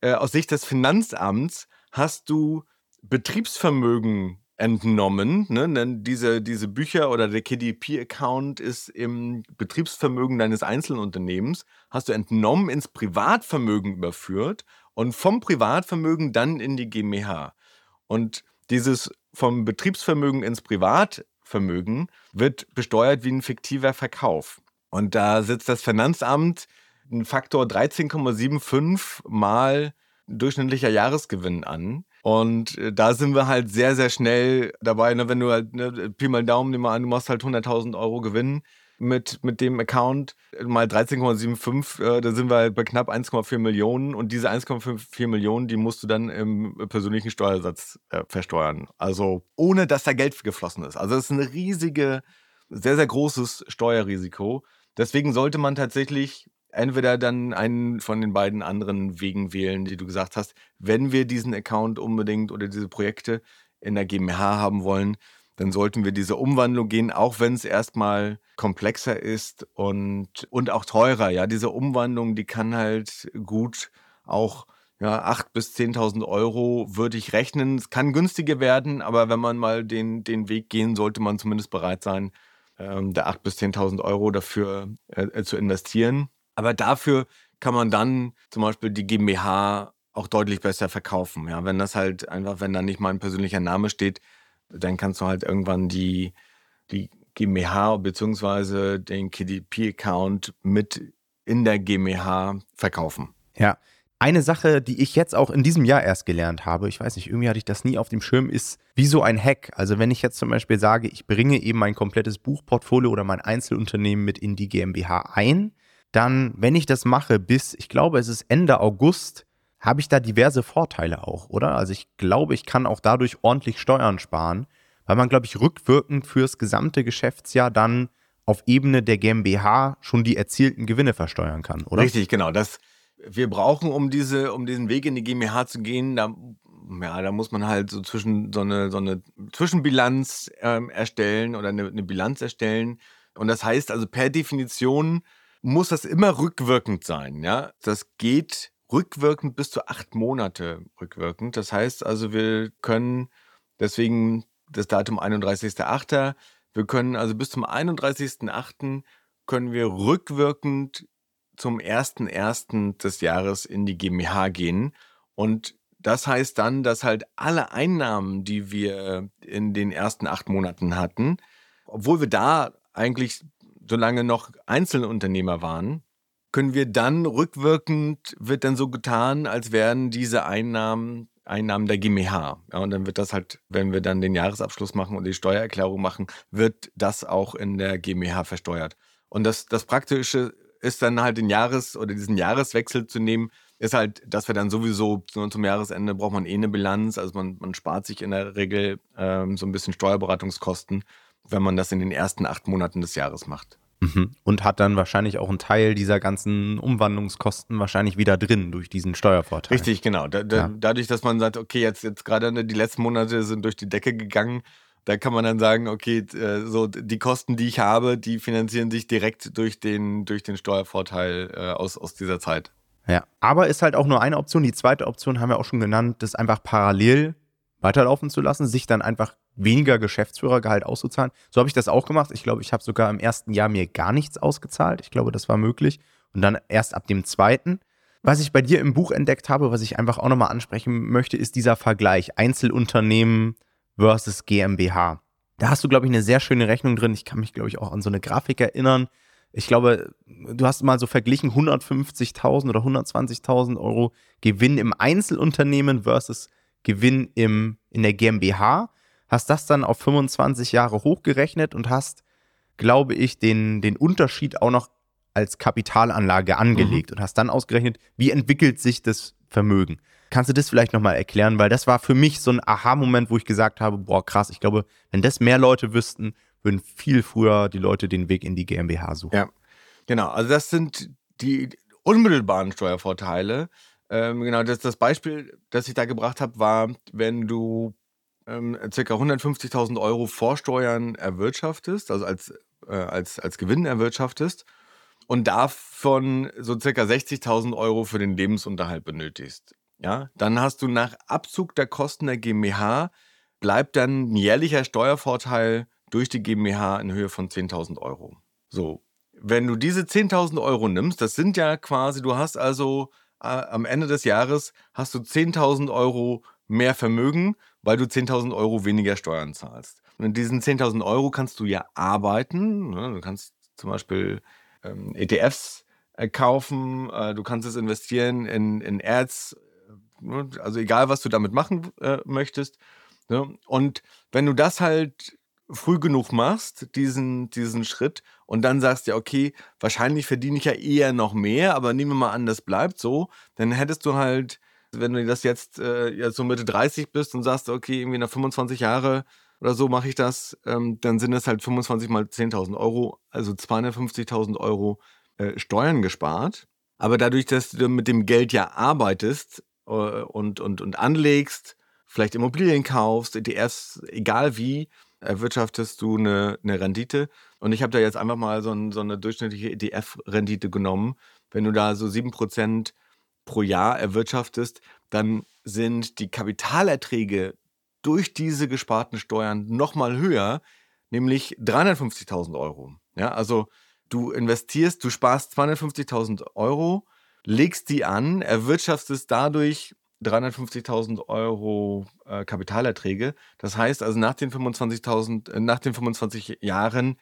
Speaker 2: Äh, aus Sicht des Finanzamts hast du Betriebsvermögen entnommen. Ne? Denn diese, diese Bücher oder der KDP-Account ist im Betriebsvermögen deines Einzelunternehmens, hast du entnommen ins Privatvermögen überführt und vom Privatvermögen dann in die GmbH. Und dieses vom Betriebsvermögen ins Privatvermögen wird besteuert wie ein fiktiver Verkauf. Und da setzt das Finanzamt einen Faktor 13,75 mal durchschnittlicher Jahresgewinn an. Und äh, da sind wir halt sehr, sehr schnell dabei, ne, wenn du halt, ne, Pi mal Daumen, nimm mal an, du machst halt 100.000 Euro Gewinn, mit, mit dem Account mal 13,75, äh, da sind wir halt bei knapp 1,4 Millionen und diese 1,4 Millionen, die musst du dann im persönlichen Steuersatz äh, versteuern. Also ohne, dass da Geld geflossen ist. Also es ist ein riesige, sehr, sehr großes Steuerrisiko. Deswegen sollte man tatsächlich entweder dann einen von den beiden anderen Wegen wählen, die du gesagt hast, wenn wir diesen Account unbedingt oder diese Projekte in der GmbH haben wollen, dann sollten wir diese Umwandlung gehen, auch wenn es erstmal komplexer ist und, und auch teurer. Ja, diese Umwandlung, die kann halt gut auch ja, 8.000 bis 10.000 Euro würde ich rechnen. Es kann günstiger werden, aber wenn man mal den, den Weg gehen, sollte man zumindest bereit sein, ähm, der 8.000 bis 10.000 Euro dafür äh, äh, zu investieren. Aber dafür kann man dann zum Beispiel die GmbH auch deutlich besser verkaufen. Ja, wenn das halt einfach, wenn da nicht mal ein persönlicher Name steht, dann kannst du halt irgendwann die, die GmbH bzw. den KDP-Account mit in der GmbH verkaufen.
Speaker 1: Ja. Eine Sache, die ich jetzt auch in diesem Jahr erst gelernt habe, ich weiß nicht, irgendwie hatte ich das nie auf dem Schirm, ist wie so ein Hack. Also wenn ich jetzt zum Beispiel sage, ich bringe eben mein komplettes Buchportfolio oder mein Einzelunternehmen mit in die GmbH ein, dann, wenn ich das mache bis, ich glaube, es ist Ende August, habe ich da diverse Vorteile auch, oder? Also ich glaube, ich kann auch dadurch ordentlich Steuern sparen, weil man, glaube ich, rückwirkend fürs gesamte Geschäftsjahr dann auf Ebene der GmbH schon die erzielten Gewinne versteuern kann, oder?
Speaker 2: Richtig, genau. Das, wir brauchen, um, diese, um diesen Weg in die GmbH zu gehen, da, ja, da muss man halt so zwischen so eine, so eine Zwischenbilanz ähm, erstellen oder eine, eine Bilanz erstellen. Und das heißt also per Definition muss das immer rückwirkend sein. Ja? Das geht rückwirkend bis zu acht Monate rückwirkend. Das heißt also, wir können deswegen das Datum 31.08. Wir können also bis zum 31.08. können wir rückwirkend zum 1.01. des Jahres in die GmbH gehen. Und das heißt dann, dass halt alle Einnahmen, die wir in den ersten acht Monaten hatten, obwohl wir da eigentlich so lange noch Einzelunternehmer waren, können wir dann rückwirkend, wird dann so getan, als wären diese Einnahmen Einnahmen der GmbH. Ja, und dann wird das halt, wenn wir dann den Jahresabschluss machen und die Steuererklärung machen, wird das auch in der GmbH versteuert. Und das, das Praktische ist dann halt den Jahres- oder diesen Jahreswechsel zu nehmen, ist halt, dass wir dann sowieso zum Jahresende braucht man eh eine Bilanz. Also man, man spart sich in der Regel ähm, so ein bisschen Steuerberatungskosten, wenn man das in den ersten acht Monaten des Jahres macht.
Speaker 1: Mhm. Und hat dann wahrscheinlich auch einen Teil dieser ganzen Umwandlungskosten wahrscheinlich wieder drin durch diesen Steuervorteil.
Speaker 2: Richtig, genau. Da, da, ja. Dadurch, dass man sagt, okay, jetzt, jetzt gerade die letzten Monate sind durch die Decke gegangen, da kann man dann sagen, okay, äh, so die Kosten, die ich habe, die finanzieren sich direkt durch den, durch den Steuervorteil äh, aus, aus dieser Zeit.
Speaker 1: Ja, aber ist halt auch nur eine Option. Die zweite Option haben wir auch schon genannt, das einfach parallel weiterlaufen zu lassen, sich dann einfach weniger Geschäftsführergehalt auszuzahlen. So habe ich das auch gemacht. Ich glaube, ich habe sogar im ersten Jahr mir gar nichts ausgezahlt. Ich glaube, das war möglich. Und dann erst ab dem zweiten. Was ich bei dir im Buch entdeckt habe, was ich einfach auch nochmal ansprechen möchte, ist dieser Vergleich Einzelunternehmen versus GmbH. Da hast du, glaube ich, eine sehr schöne Rechnung drin. Ich kann mich, glaube ich, auch an so eine Grafik erinnern. Ich glaube, du hast mal so verglichen 150.000 oder 120.000 Euro Gewinn im Einzelunternehmen versus Gewinn im, in der GmbH hast das dann auf 25 Jahre hochgerechnet und hast, glaube ich, den, den Unterschied auch noch als Kapitalanlage angelegt mhm. und hast dann ausgerechnet, wie entwickelt sich das Vermögen. Kannst du das vielleicht nochmal erklären? Weil das war für mich so ein Aha-Moment, wo ich gesagt habe, boah, krass, ich glaube, wenn das mehr Leute wüssten, würden viel früher die Leute den Weg in die GmbH suchen.
Speaker 2: Ja, genau. Also das sind die unmittelbaren Steuervorteile. Ähm, genau, das, das Beispiel, das ich da gebracht habe, war, wenn du ähm, ca. 150.000 Euro Vorsteuern erwirtschaftest, also als, äh, als, als Gewinn erwirtschaftest und davon so ca. 60.000 Euro für den Lebensunterhalt benötigst. Ja, dann hast du nach Abzug der Kosten der GmbH bleibt dann ein jährlicher Steuervorteil durch die GmbH in Höhe von 10.000 Euro. So, wenn du diese 10.000 Euro nimmst, das sind ja quasi, du hast also äh, am Ende des Jahres hast du 10.000 Euro mehr Vermögen, weil du 10.000 Euro weniger Steuern zahlst. Und in diesen 10.000 Euro kannst du ja arbeiten. Ne? Du kannst zum Beispiel ähm, ETFs äh, kaufen, äh, du kannst es investieren in, in Ads, äh, ne? also egal, was du damit machen möchtest. Ne? Und wenn du das halt früh genug machst, diesen, diesen Schritt, und dann sagst ja, okay, wahrscheinlich verdiene ich ja eher noch mehr, aber nehmen wir mal an, das bleibt so, dann hättest du halt wenn du das jetzt, äh, jetzt so Mitte 30 bist und sagst, okay, irgendwie nach 25 Jahre oder so mache ich das, ähm, dann sind es halt 25 mal 10.000 Euro, also 250.000 Euro äh, Steuern gespart. Aber dadurch, dass du mit dem Geld ja arbeitest äh, und, und, und anlegst, vielleicht Immobilien kaufst, ETFs, egal wie, erwirtschaftest du eine, eine Rendite. Und ich habe da jetzt einfach mal so, ein, so eine durchschnittliche ETF-Rendite genommen. Wenn du da so 7% pro Jahr erwirtschaftest, dann sind die Kapitalerträge durch diese gesparten Steuern nochmal höher. nämlich 350.000 Euro. Ja, also du investierst, du sparst 250.000 Euro, legst die an, erwirtschaftest dadurch 350.000 Euro äh, Kapitalerträge. Das heißt also nach den 25.000, äh, nach den 25 Jahren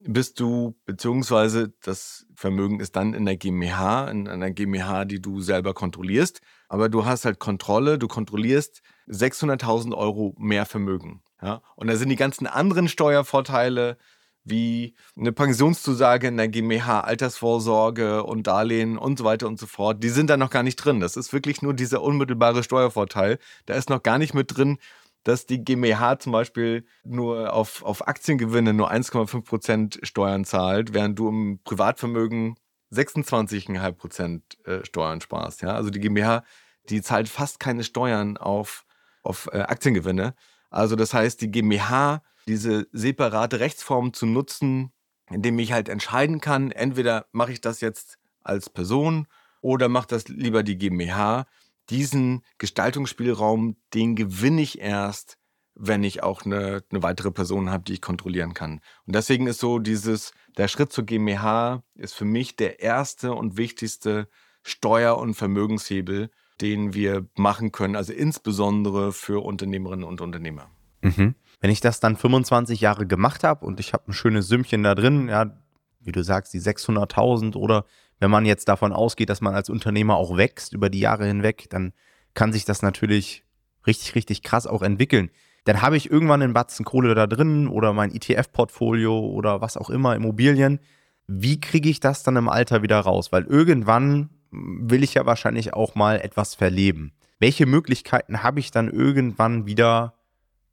Speaker 2: bist du, beziehungsweise das Vermögen ist dann in der GmbH, in einer GmbH, die du selber kontrollierst. Aber du hast halt Kontrolle, du kontrollierst 600.000 Euro mehr Vermögen. Ja? Und da sind die ganzen anderen Steuervorteile, wie eine Pensionszusage in der GmbH, Altersvorsorge und Darlehen und so weiter und so fort, die sind da noch gar nicht drin. Das ist wirklich nur dieser unmittelbare Steuervorteil. Da ist noch gar nicht mit drin, dass die GmbH zum Beispiel nur auf, auf Aktiengewinne nur 1,5 Prozent Steuern zahlt, während du im Privatvermögen 26,5 Prozent äh, Steuern sparst. Ja? Also die GmbH, die zahlt fast keine Steuern auf, auf äh, Aktiengewinne. Also das heißt, die GmbH, diese separate Rechtsform zu nutzen, indem ich halt entscheiden kann, entweder mache ich das jetzt als Person oder macht das lieber die GmbH diesen Gestaltungsspielraum, den gewinne ich erst, wenn ich auch eine, eine weitere Person habe, die ich kontrollieren kann. Und deswegen ist so dieses, der Schritt zur GmbH ist für mich der erste und wichtigste Steuer- und Vermögenshebel, den wir machen können, also insbesondere für Unternehmerinnen und Unternehmer.
Speaker 1: Mhm. Wenn ich das dann 25 Jahre gemacht habe und ich habe ein schönes Sümmchen da drin, ja, wie du sagst, die 600.000 oder wenn man jetzt davon ausgeht, dass man als Unternehmer auch wächst über die Jahre hinweg, dann kann sich das natürlich richtig, richtig krass auch entwickeln. Dann habe ich irgendwann einen Batzen Kohle da drin oder mein ETF-Portfolio oder was auch immer, Immobilien. Wie kriege ich das dann im Alter wieder raus? Weil irgendwann will ich ja wahrscheinlich auch mal etwas verleben. Welche Möglichkeiten habe ich dann irgendwann wieder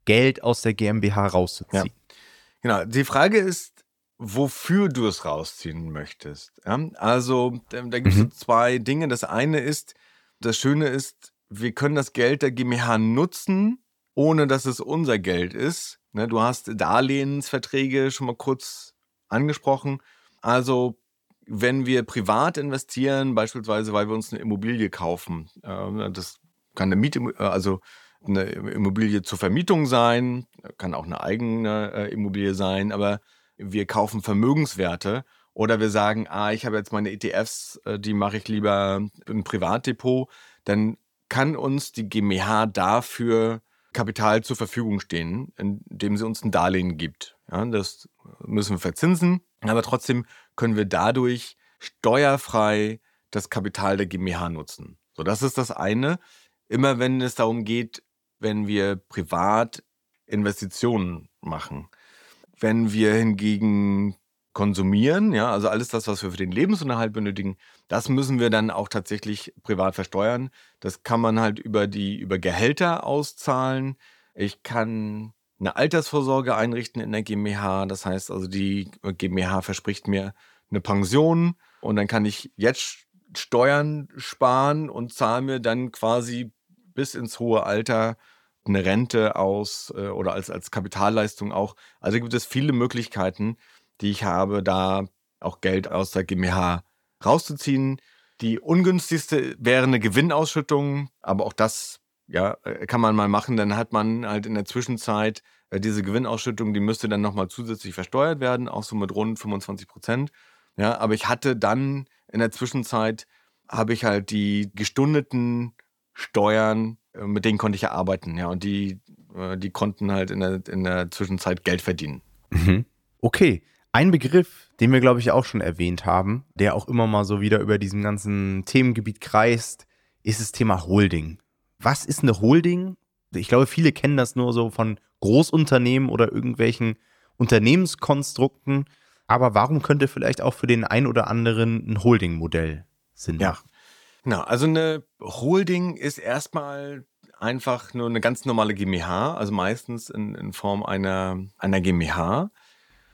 Speaker 1: Geld aus der GmbH rauszuziehen? Ja.
Speaker 2: Genau, die Frage ist, wofür du es rausziehen möchtest. Ja? Also da, da gibt es mhm. so zwei Dinge. Das eine ist, das Schöne ist, wir können das Geld der GmbH nutzen, ohne dass es unser Geld ist. Ne? Du hast Darlehensverträge schon mal kurz angesprochen. Also wenn wir privat investieren, beispielsweise weil wir uns eine Immobilie kaufen, äh, das kann eine Miete, äh, also eine Immobilie zur Vermietung sein, kann auch eine eigene äh, Immobilie sein, aber wir kaufen Vermögenswerte oder wir sagen, ah, ich habe jetzt meine ETFs, äh, die mache ich lieber im Privatdepot, dann kann uns die GmbH dafür Kapital zur Verfügung stehen, indem sie uns ein Darlehen gibt. Ja, das müssen wir verzinsen, aber trotzdem können wir dadurch steuerfrei das Kapital der GmbH nutzen. So, das ist das eine. Immer wenn es darum geht, wenn wir privat Investitionen machen. Wenn wir hingegen konsumieren, ja, also alles das, was wir für den Lebensunterhalt benötigen, das müssen wir dann auch tatsächlich privat versteuern. Das kann man halt über die über Gehälter auszahlen. Ich kann eine Altersvorsorge einrichten in der GmbH. Das heißt also, die GmbH verspricht mir eine Pension und dann kann ich jetzt Steuern sparen und zahle mir dann quasi bis ins hohe Alter eine Rente aus äh, oder als, als Kapitalleistung auch. Also gibt es viele Möglichkeiten, die ich habe, da auch Geld aus der GmbH rauszuziehen. Die ungünstigste wäre eine Gewinnausschüttung, aber auch das ja, äh, kann man mal machen. Dann hat man halt in der Zwischenzeit äh, diese Gewinnausschüttung, die müsste dann nochmal zusätzlich versteuert werden, auch so mit rund 25 Prozent. Ja, aber ich hatte dann in der Zwischenzeit, habe ich halt die gestundeten Steuern mit denen konnte ich ja arbeiten, ja. Und die, äh, die konnten halt in der, in der Zwischenzeit Geld verdienen.
Speaker 1: Mhm. Okay. Ein Begriff, den wir, glaube ich, auch schon erwähnt haben, der auch immer mal so wieder über diesem ganzen Themengebiet kreist, ist das Thema Holding. Was ist eine Holding? Ich glaube, viele kennen das nur so von Großunternehmen oder irgendwelchen Unternehmenskonstrukten. Aber warum könnte vielleicht auch für den einen oder anderen ein Holding-Modell Sinn
Speaker 2: machen? Ja, Genau, also eine Holding ist erstmal einfach nur eine ganz normale GmbH, also meistens in, in Form einer, einer GmbH.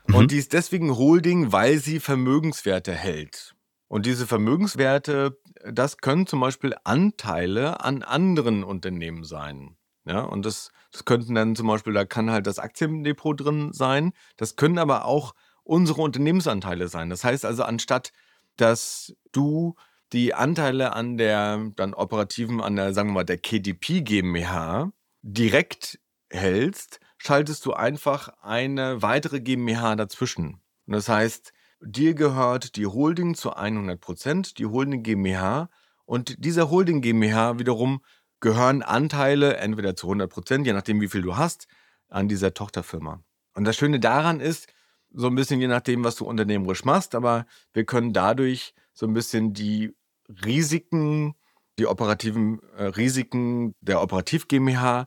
Speaker 2: Mhm. Und die ist deswegen Holding, weil sie Vermögenswerte hält. Und diese Vermögenswerte, das können zum Beispiel Anteile an anderen Unternehmen sein. Ja, und das, das könnten dann zum Beispiel, da kann halt das Aktiendepot drin sein. Das können aber auch unsere Unternehmensanteile sein. Das heißt also, anstatt dass du die Anteile an der dann operativen, an der, sagen wir mal, der KDP GmbH direkt hältst, schaltest du einfach eine weitere GmbH dazwischen. Und das heißt, dir gehört die Holding zu 100 Prozent, die Holding GmbH. Und dieser Holding GmbH wiederum gehören Anteile entweder zu 100 Prozent, je nachdem wie viel du hast, an dieser Tochterfirma. Und das Schöne daran ist, so ein bisschen je nachdem, was du unternehmerisch machst, aber wir können dadurch so ein bisschen die Risiken, die operativen äh, Risiken der Operativ GmbH,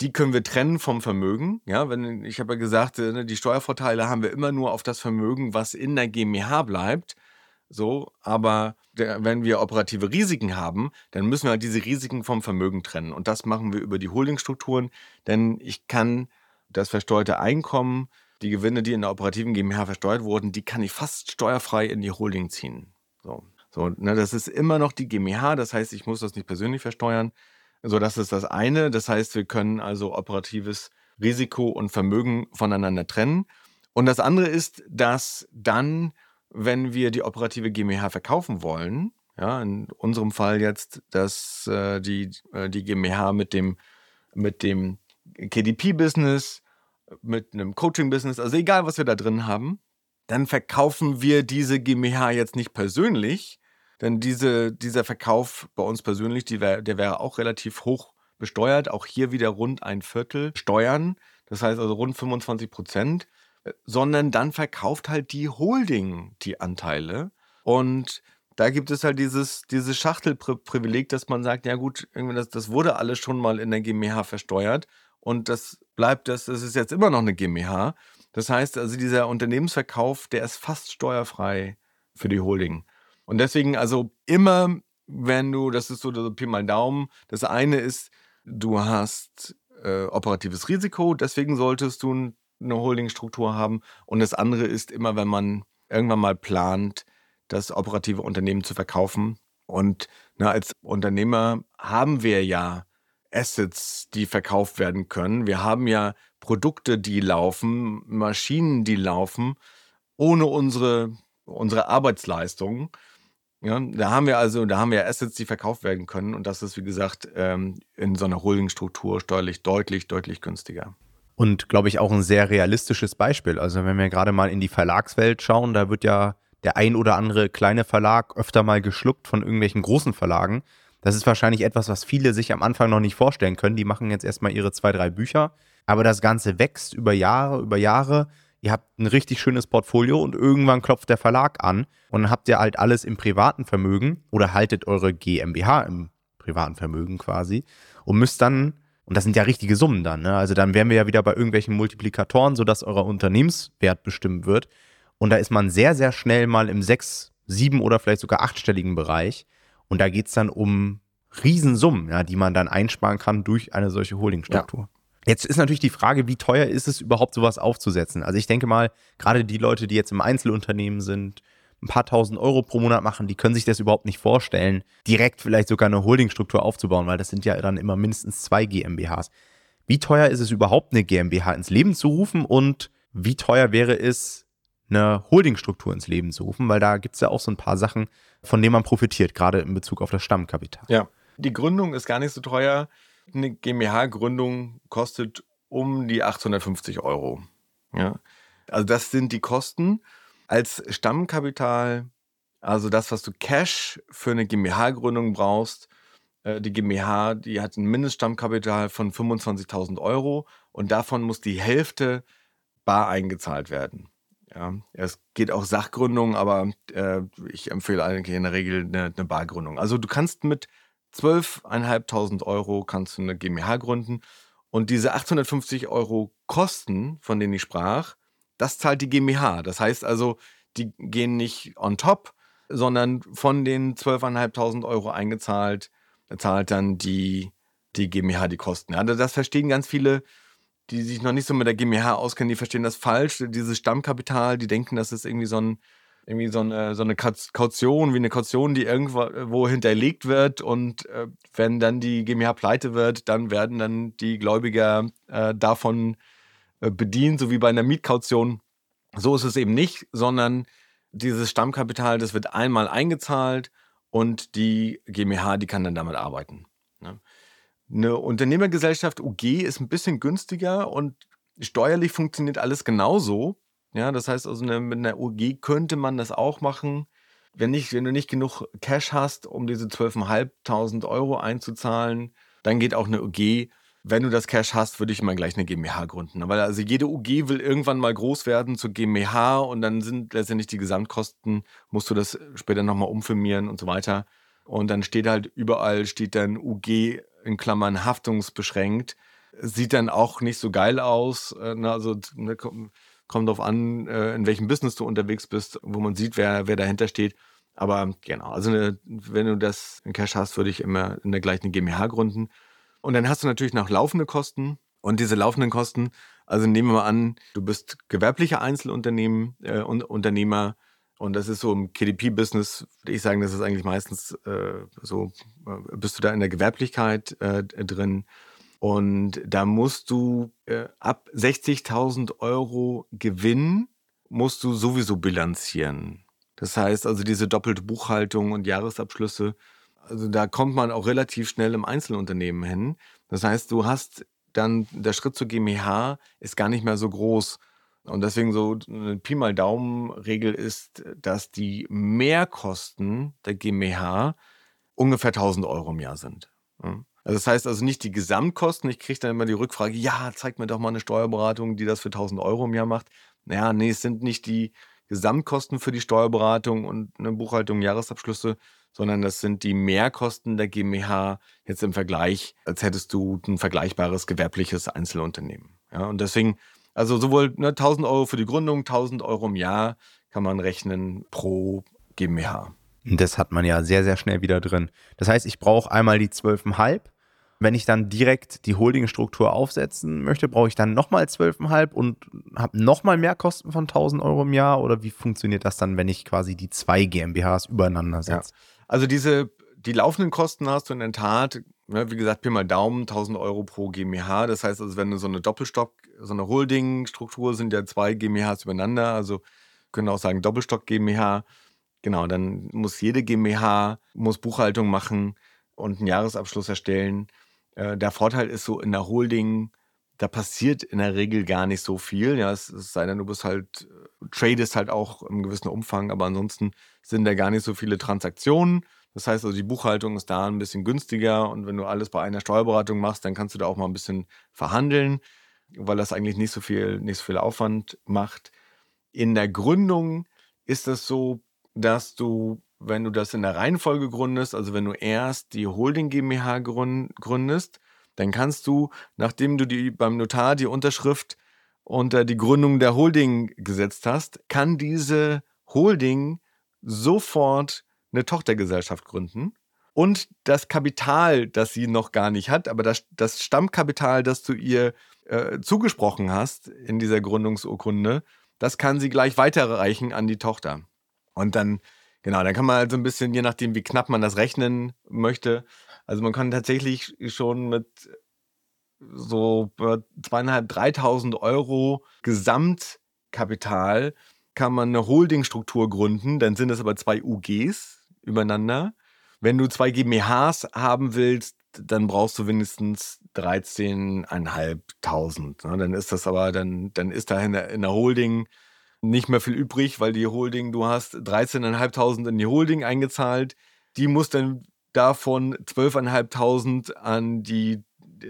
Speaker 2: die können wir trennen vom Vermögen. Ja, wenn ich habe ja gesagt, äh, ne, die Steuervorteile haben wir immer nur auf das Vermögen, was in der GmbH bleibt. So, aber der, wenn wir operative Risiken haben, dann müssen wir diese Risiken vom Vermögen trennen. Und das machen wir über die Holdingstrukturen, denn ich kann das versteuerte Einkommen, die Gewinne, die in der operativen GmbH versteuert wurden, die kann ich fast steuerfrei in die Holding ziehen. So, so ne, das ist immer noch die GmbH, das heißt, ich muss das nicht persönlich versteuern. So, das ist das eine. Das heißt, wir können also operatives Risiko und Vermögen voneinander trennen. Und das andere ist, dass dann, wenn wir die operative GmbH verkaufen wollen, ja, in unserem Fall jetzt, dass äh, die, äh, die GmbH mit dem, mit dem KDP-Business, mit einem Coaching-Business, also egal, was wir da drin haben, dann verkaufen wir diese GmbH jetzt nicht persönlich, denn diese, dieser Verkauf bei uns persönlich, wär, der wäre auch relativ hoch besteuert. Auch hier wieder rund ein Viertel Steuern, das heißt also rund 25 Prozent. Sondern dann verkauft halt die Holding die Anteile. Und da gibt es halt dieses, dieses Schachtelprivileg, dass man sagt, ja gut, das, das wurde alles schon mal in der GmbH versteuert und das bleibt, das, das ist jetzt immer noch eine GmbH. Das heißt also, dieser Unternehmensverkauf, der ist fast steuerfrei für die Holding. Und deswegen, also immer, wenn du, das ist so der Pi mal Daumen, das eine ist, du hast äh, operatives Risiko, deswegen solltest du eine Holdingstruktur haben. Und das andere ist immer, wenn man irgendwann mal plant, das operative Unternehmen zu verkaufen. Und na, als Unternehmer haben wir ja Assets, die verkauft werden können. Wir haben ja Produkte, die laufen, Maschinen, die laufen, ohne unsere, unsere Arbeitsleistung. Ja, da haben wir also, da haben wir Assets, die verkauft werden können und das ist, wie gesagt, ähm, in so einer Holdingstruktur steuerlich deutlich, deutlich günstiger.
Speaker 1: Und glaube ich auch ein sehr realistisches Beispiel. Also wenn wir gerade mal in die Verlagswelt schauen, da wird ja der ein oder andere kleine Verlag öfter mal geschluckt von irgendwelchen großen Verlagen. Das ist wahrscheinlich etwas, was viele sich am Anfang noch nicht vorstellen können. Die machen jetzt erstmal ihre zwei, drei Bücher, aber das Ganze wächst über Jahre, über Jahre ihr habt ein richtig schönes Portfolio und irgendwann klopft der Verlag an und dann habt ihr halt alles im privaten Vermögen oder haltet eure GmbH im privaten Vermögen quasi und müsst dann, und das sind ja richtige Summen dann, ne? also dann wären wir ja wieder bei irgendwelchen Multiplikatoren, sodass euer Unternehmenswert bestimmt wird. Und da ist man sehr, sehr schnell mal im sechs, sieben oder vielleicht sogar achtstelligen Bereich. Und da geht es dann um Riesensummen, ja, die man dann einsparen kann durch eine solche Holdingstruktur. Ja. Jetzt ist natürlich die Frage, wie teuer ist es überhaupt, sowas aufzusetzen? Also ich denke mal, gerade die Leute, die jetzt im Einzelunternehmen sind, ein paar tausend Euro pro Monat machen, die können sich das überhaupt nicht vorstellen, direkt vielleicht sogar eine Holdingstruktur aufzubauen, weil das sind ja dann immer mindestens zwei GmbHs. Wie teuer ist es überhaupt, eine GmbH ins Leben zu rufen und wie teuer wäre es, eine Holdingstruktur ins Leben zu rufen? Weil da gibt es ja auch so ein paar Sachen, von denen man profitiert, gerade in Bezug auf das Stammkapital.
Speaker 2: Ja, die Gründung ist gar nicht so teuer eine GmbH-Gründung kostet um die 850 Euro. Ja? Also das sind die Kosten. Als Stammkapital, also das, was du Cash für eine GmbH-Gründung brauchst, äh, die GmbH, die hat ein Mindeststammkapital von 25.000 Euro und davon muss die Hälfte bar eingezahlt werden. Ja, es geht auch Sachgründung, aber äh, ich empfehle eigentlich in der Regel eine, eine Bargründung. Also du kannst mit 12.500 Euro kannst du eine GmbH gründen. Und diese 850 Euro Kosten, von denen ich sprach, das zahlt die GmbH. Das heißt also, die gehen nicht on top, sondern von den 12.500 Euro eingezahlt, zahlt dann die, die GmbH die Kosten. Ja, das verstehen ganz viele, die sich noch nicht so mit der GmbH auskennen, die verstehen das falsch. Dieses Stammkapital, die denken, das ist irgendwie so ein irgendwie so eine, so eine Kaution, wie eine Kaution, die irgendwo hinterlegt wird und äh, wenn dann die GmbH pleite wird, dann werden dann die Gläubiger äh, davon äh, bedient, so wie bei einer Mietkaution. So ist es eben nicht, sondern dieses Stammkapital, das wird einmal eingezahlt und die GmbH, die kann dann damit arbeiten. Ne? Eine Unternehmergesellschaft UG ist ein bisschen günstiger und steuerlich funktioniert alles genauso. Ja, das heißt also, eine, mit einer UG könnte man das auch machen. Wenn, nicht, wenn du nicht genug Cash hast, um diese 12.500 Euro einzuzahlen, dann geht auch eine UG. Wenn du das Cash hast, würde ich mal gleich eine GmbH gründen. Weil also jede UG will irgendwann mal groß werden zur GmbH und dann sind letztendlich die Gesamtkosten, musst du das später nochmal umfirmieren und so weiter. Und dann steht halt überall, steht dann UG in Klammern haftungsbeschränkt. Sieht dann auch nicht so geil aus. Äh, ne, also ne, kommt darauf an, äh, in welchem Business du unterwegs bist, wo man sieht, wer, wer dahinter steht. Aber genau, also eine, wenn du das in Cash hast, würde ich immer in der gleichen GmbH gründen. Und dann hast du natürlich noch laufende Kosten. Und diese laufenden Kosten, also nehmen wir mal an, du bist gewerblicher Einzelunternehmen, äh, Unternehmer, und das ist so im KDP-Business, würde ich sagen, das ist eigentlich meistens äh, so, äh, bist du da in der Gewerblichkeit äh, drin. Und da musst du äh, ab 60.000 Euro Gewinn, musst du sowieso bilanzieren. Das heißt also diese doppelte Buchhaltung und Jahresabschlüsse, also da kommt man auch relativ schnell im Einzelunternehmen hin. Das heißt, du hast dann, der Schritt zur GmbH ist gar nicht mehr so groß. Und deswegen so eine Pi mal Daumen-Regel ist, dass die Mehrkosten der GmbH ungefähr 1000 Euro im Jahr sind. Also das heißt also nicht die Gesamtkosten. Ich kriege dann immer die Rückfrage, ja, zeig mir doch mal eine Steuerberatung, die das für 1000 Euro im Jahr macht. Naja, nee, es sind nicht die Gesamtkosten für die Steuerberatung und eine Buchhaltung, Jahresabschlüsse, sondern das sind die Mehrkosten der GmbH jetzt im Vergleich, als hättest du ein vergleichbares gewerbliches Einzelunternehmen. Ja, und deswegen also sowohl ne, 1000 Euro für die Gründung, 1000 Euro im Jahr kann man rechnen pro GmbH.
Speaker 1: Das hat man ja sehr, sehr schnell wieder drin. Das heißt, ich brauche einmal die 12,5. Wenn ich dann direkt die Holdingstruktur aufsetzen möchte, brauche ich dann nochmal 12,5 und habe nochmal mehr Kosten von 1000 Euro im Jahr? Oder wie funktioniert das dann, wenn ich quasi die zwei GmbHs übereinander setze?
Speaker 2: Ja. Also diese, die laufenden Kosten hast du in der Tat Ne, wie gesagt, Pi mal Daumen, 1000 Euro pro GmbH. Das heißt also, wenn du so eine Doppelstock, so eine Holding-Struktur sind ja zwei GmbHs übereinander, also können auch sagen Doppelstock GmbH. Genau, dann muss jede GmbH muss Buchhaltung machen und einen Jahresabschluss erstellen. Äh, der Vorteil ist so in der Holding, da passiert in der Regel gar nicht so viel. Ja, es, es sei denn, du bist halt, äh, tradest halt auch im gewissen Umfang, aber ansonsten sind da gar nicht so viele Transaktionen. Das heißt also, die Buchhaltung ist da ein bisschen günstiger und wenn du alles bei einer Steuerberatung machst, dann kannst du da auch mal ein bisschen verhandeln, weil das eigentlich nicht so viel, nicht so viel Aufwand macht. In der Gründung ist es so, dass du, wenn du das in der Reihenfolge gründest, also wenn du erst die Holding GmbH gründest, dann kannst du, nachdem du die beim Notar die Unterschrift unter die Gründung der Holding gesetzt hast, kann diese Holding sofort eine Tochtergesellschaft gründen und das Kapital, das sie noch gar nicht hat, aber das, das Stammkapital, das du ihr äh, zugesprochen hast in dieser Gründungsurkunde, das kann sie gleich weiterreichen an die Tochter. Und dann, genau, dann kann man halt so ein bisschen, je nachdem, wie knapp man das rechnen möchte, also man kann tatsächlich schon mit so zweieinhalb, dreitausend Euro Gesamtkapital kann man eine Holdingstruktur gründen, dann sind es aber zwei UGs, übereinander. Wenn du zwei GmbHs haben willst, dann brauchst du wenigstens 13.500. Ne? Dann ist das aber, dann, dann ist da in der, in der Holding nicht mehr viel übrig, weil die Holding, du hast 13.500 in die Holding eingezahlt. Die muss dann davon 12.500 an die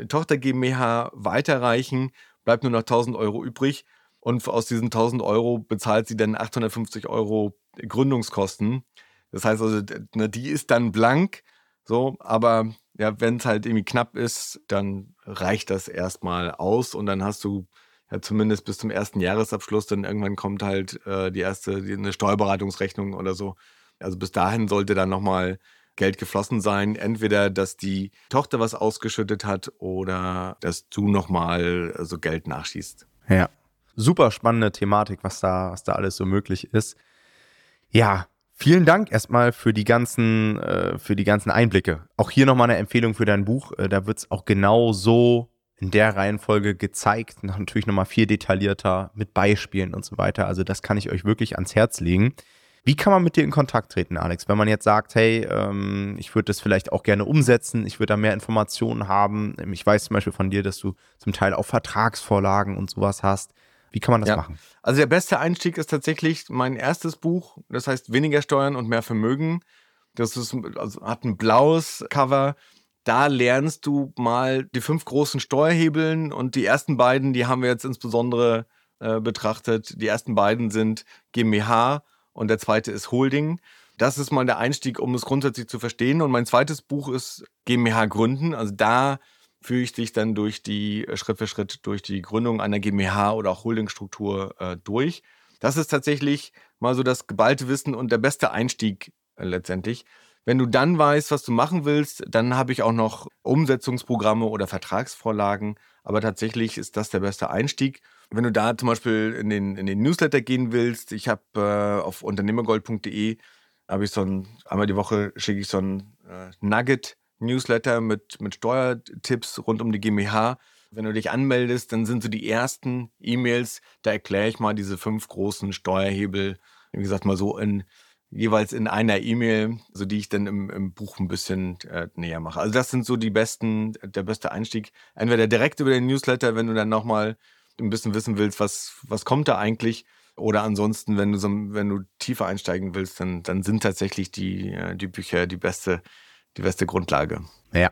Speaker 2: Tochter GmbH weiterreichen, bleibt nur noch 1000 Euro übrig. Und aus diesen 1000 Euro bezahlt sie dann 850 Euro Gründungskosten. Das heißt also, ne, die ist dann blank, so, aber ja, wenn es halt irgendwie knapp ist, dann reicht das erstmal aus und dann hast du ja zumindest bis zum ersten Jahresabschluss, dann irgendwann kommt halt äh, die erste, die, eine Steuerberatungsrechnung oder so. Also bis dahin sollte dann nochmal Geld geflossen sein. Entweder, dass die Tochter was ausgeschüttet hat oder dass du nochmal so Geld nachschießt.
Speaker 1: Ja. Super spannende Thematik, was da, was da alles so möglich ist. Ja, Vielen Dank erstmal für die ganzen, äh, für die ganzen Einblicke. Auch hier nochmal eine Empfehlung für dein Buch. Äh, da wird es auch genau so in der Reihenfolge gezeigt. Natürlich nochmal viel detaillierter mit Beispielen und so weiter. Also das kann ich euch wirklich ans Herz legen. Wie kann man mit dir in Kontakt treten, Alex? Wenn man jetzt sagt, hey, ähm, ich würde das vielleicht auch gerne umsetzen, ich würde da mehr Informationen haben. Ich weiß zum Beispiel von dir, dass du zum Teil auch Vertragsvorlagen und sowas hast. Wie kann man das ja. machen?
Speaker 2: Also der beste Einstieg ist tatsächlich mein erstes Buch, das heißt Weniger Steuern und mehr Vermögen. Das ist, also hat ein blaues Cover. Da lernst du mal die fünf großen Steuerhebeln und die ersten beiden, die haben wir jetzt insbesondere äh, betrachtet. Die ersten beiden sind GmbH und der zweite ist Holding. Das ist mal der Einstieg, um es grundsätzlich zu verstehen. Und mein zweites Buch ist GmbH Gründen. Also da führe ich dich dann durch die äh, Schritt für Schritt durch die Gründung einer GmbH oder auch Holdingstruktur äh, durch. Das ist tatsächlich mal so das geballte Wissen und der beste Einstieg äh, letztendlich. Wenn du dann weißt, was du machen willst, dann habe ich auch noch Umsetzungsprogramme oder Vertragsvorlagen. Aber tatsächlich ist das der beste Einstieg. Wenn du da zum Beispiel in den, in den Newsletter gehen willst, ich habe äh, auf unternehmergold.de habe ich so ein, einmal die Woche schicke ich so ein äh, Nugget-Newsletter mit, mit Steuertipps rund um die GmbH. Wenn du dich anmeldest, dann sind so die ersten E-Mails, da erkläre ich mal diese fünf großen Steuerhebel, wie gesagt, mal so in jeweils in einer E-Mail, so die ich dann im, im Buch ein bisschen äh, näher mache. Also das sind so die besten, der beste Einstieg. Entweder direkt über den Newsletter, wenn du dann nochmal ein bisschen wissen willst, was, was kommt da eigentlich. Oder ansonsten, wenn du so, wenn du tiefer einsteigen willst, dann, dann sind tatsächlich die, äh, die Bücher die beste, die beste Grundlage.
Speaker 1: Ja.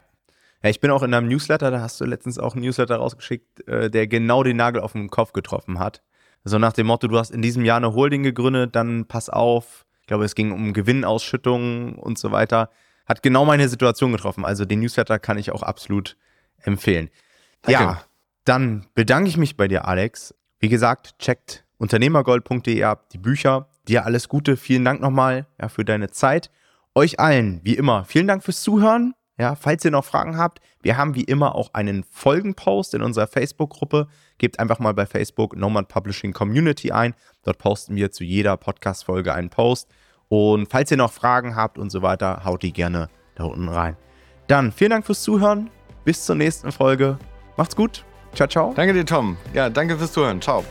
Speaker 1: Ja, ich bin auch in einem Newsletter, da hast du letztens auch einen Newsletter rausgeschickt, äh, der genau den Nagel auf den Kopf getroffen hat. So nach dem Motto, du hast in diesem Jahr eine Holding gegründet, dann pass auf, glaube, es ging um Gewinnausschüttungen und so weiter. Hat genau meine Situation getroffen. Also den Newsletter kann ich auch absolut empfehlen. Danke. Ja, dann bedanke ich mich bei dir, Alex. Wie gesagt, checkt unternehmergold.de ab, die Bücher. Dir alles Gute. Vielen Dank nochmal ja, für deine Zeit. Euch allen, wie immer, vielen Dank fürs Zuhören. Ja, falls ihr noch Fragen habt, wir haben wie immer auch einen Folgenpost in unserer Facebook-Gruppe. Gebt einfach mal bei Facebook Nomad Publishing Community ein. Dort posten wir zu jeder Podcast-Folge einen Post. Und falls ihr noch Fragen habt und so weiter, haut die gerne da unten rein. Dann vielen Dank fürs Zuhören. Bis zur nächsten Folge. Macht's gut. Ciao, ciao.
Speaker 2: Danke dir, Tom. Ja, danke fürs Zuhören. Ciao.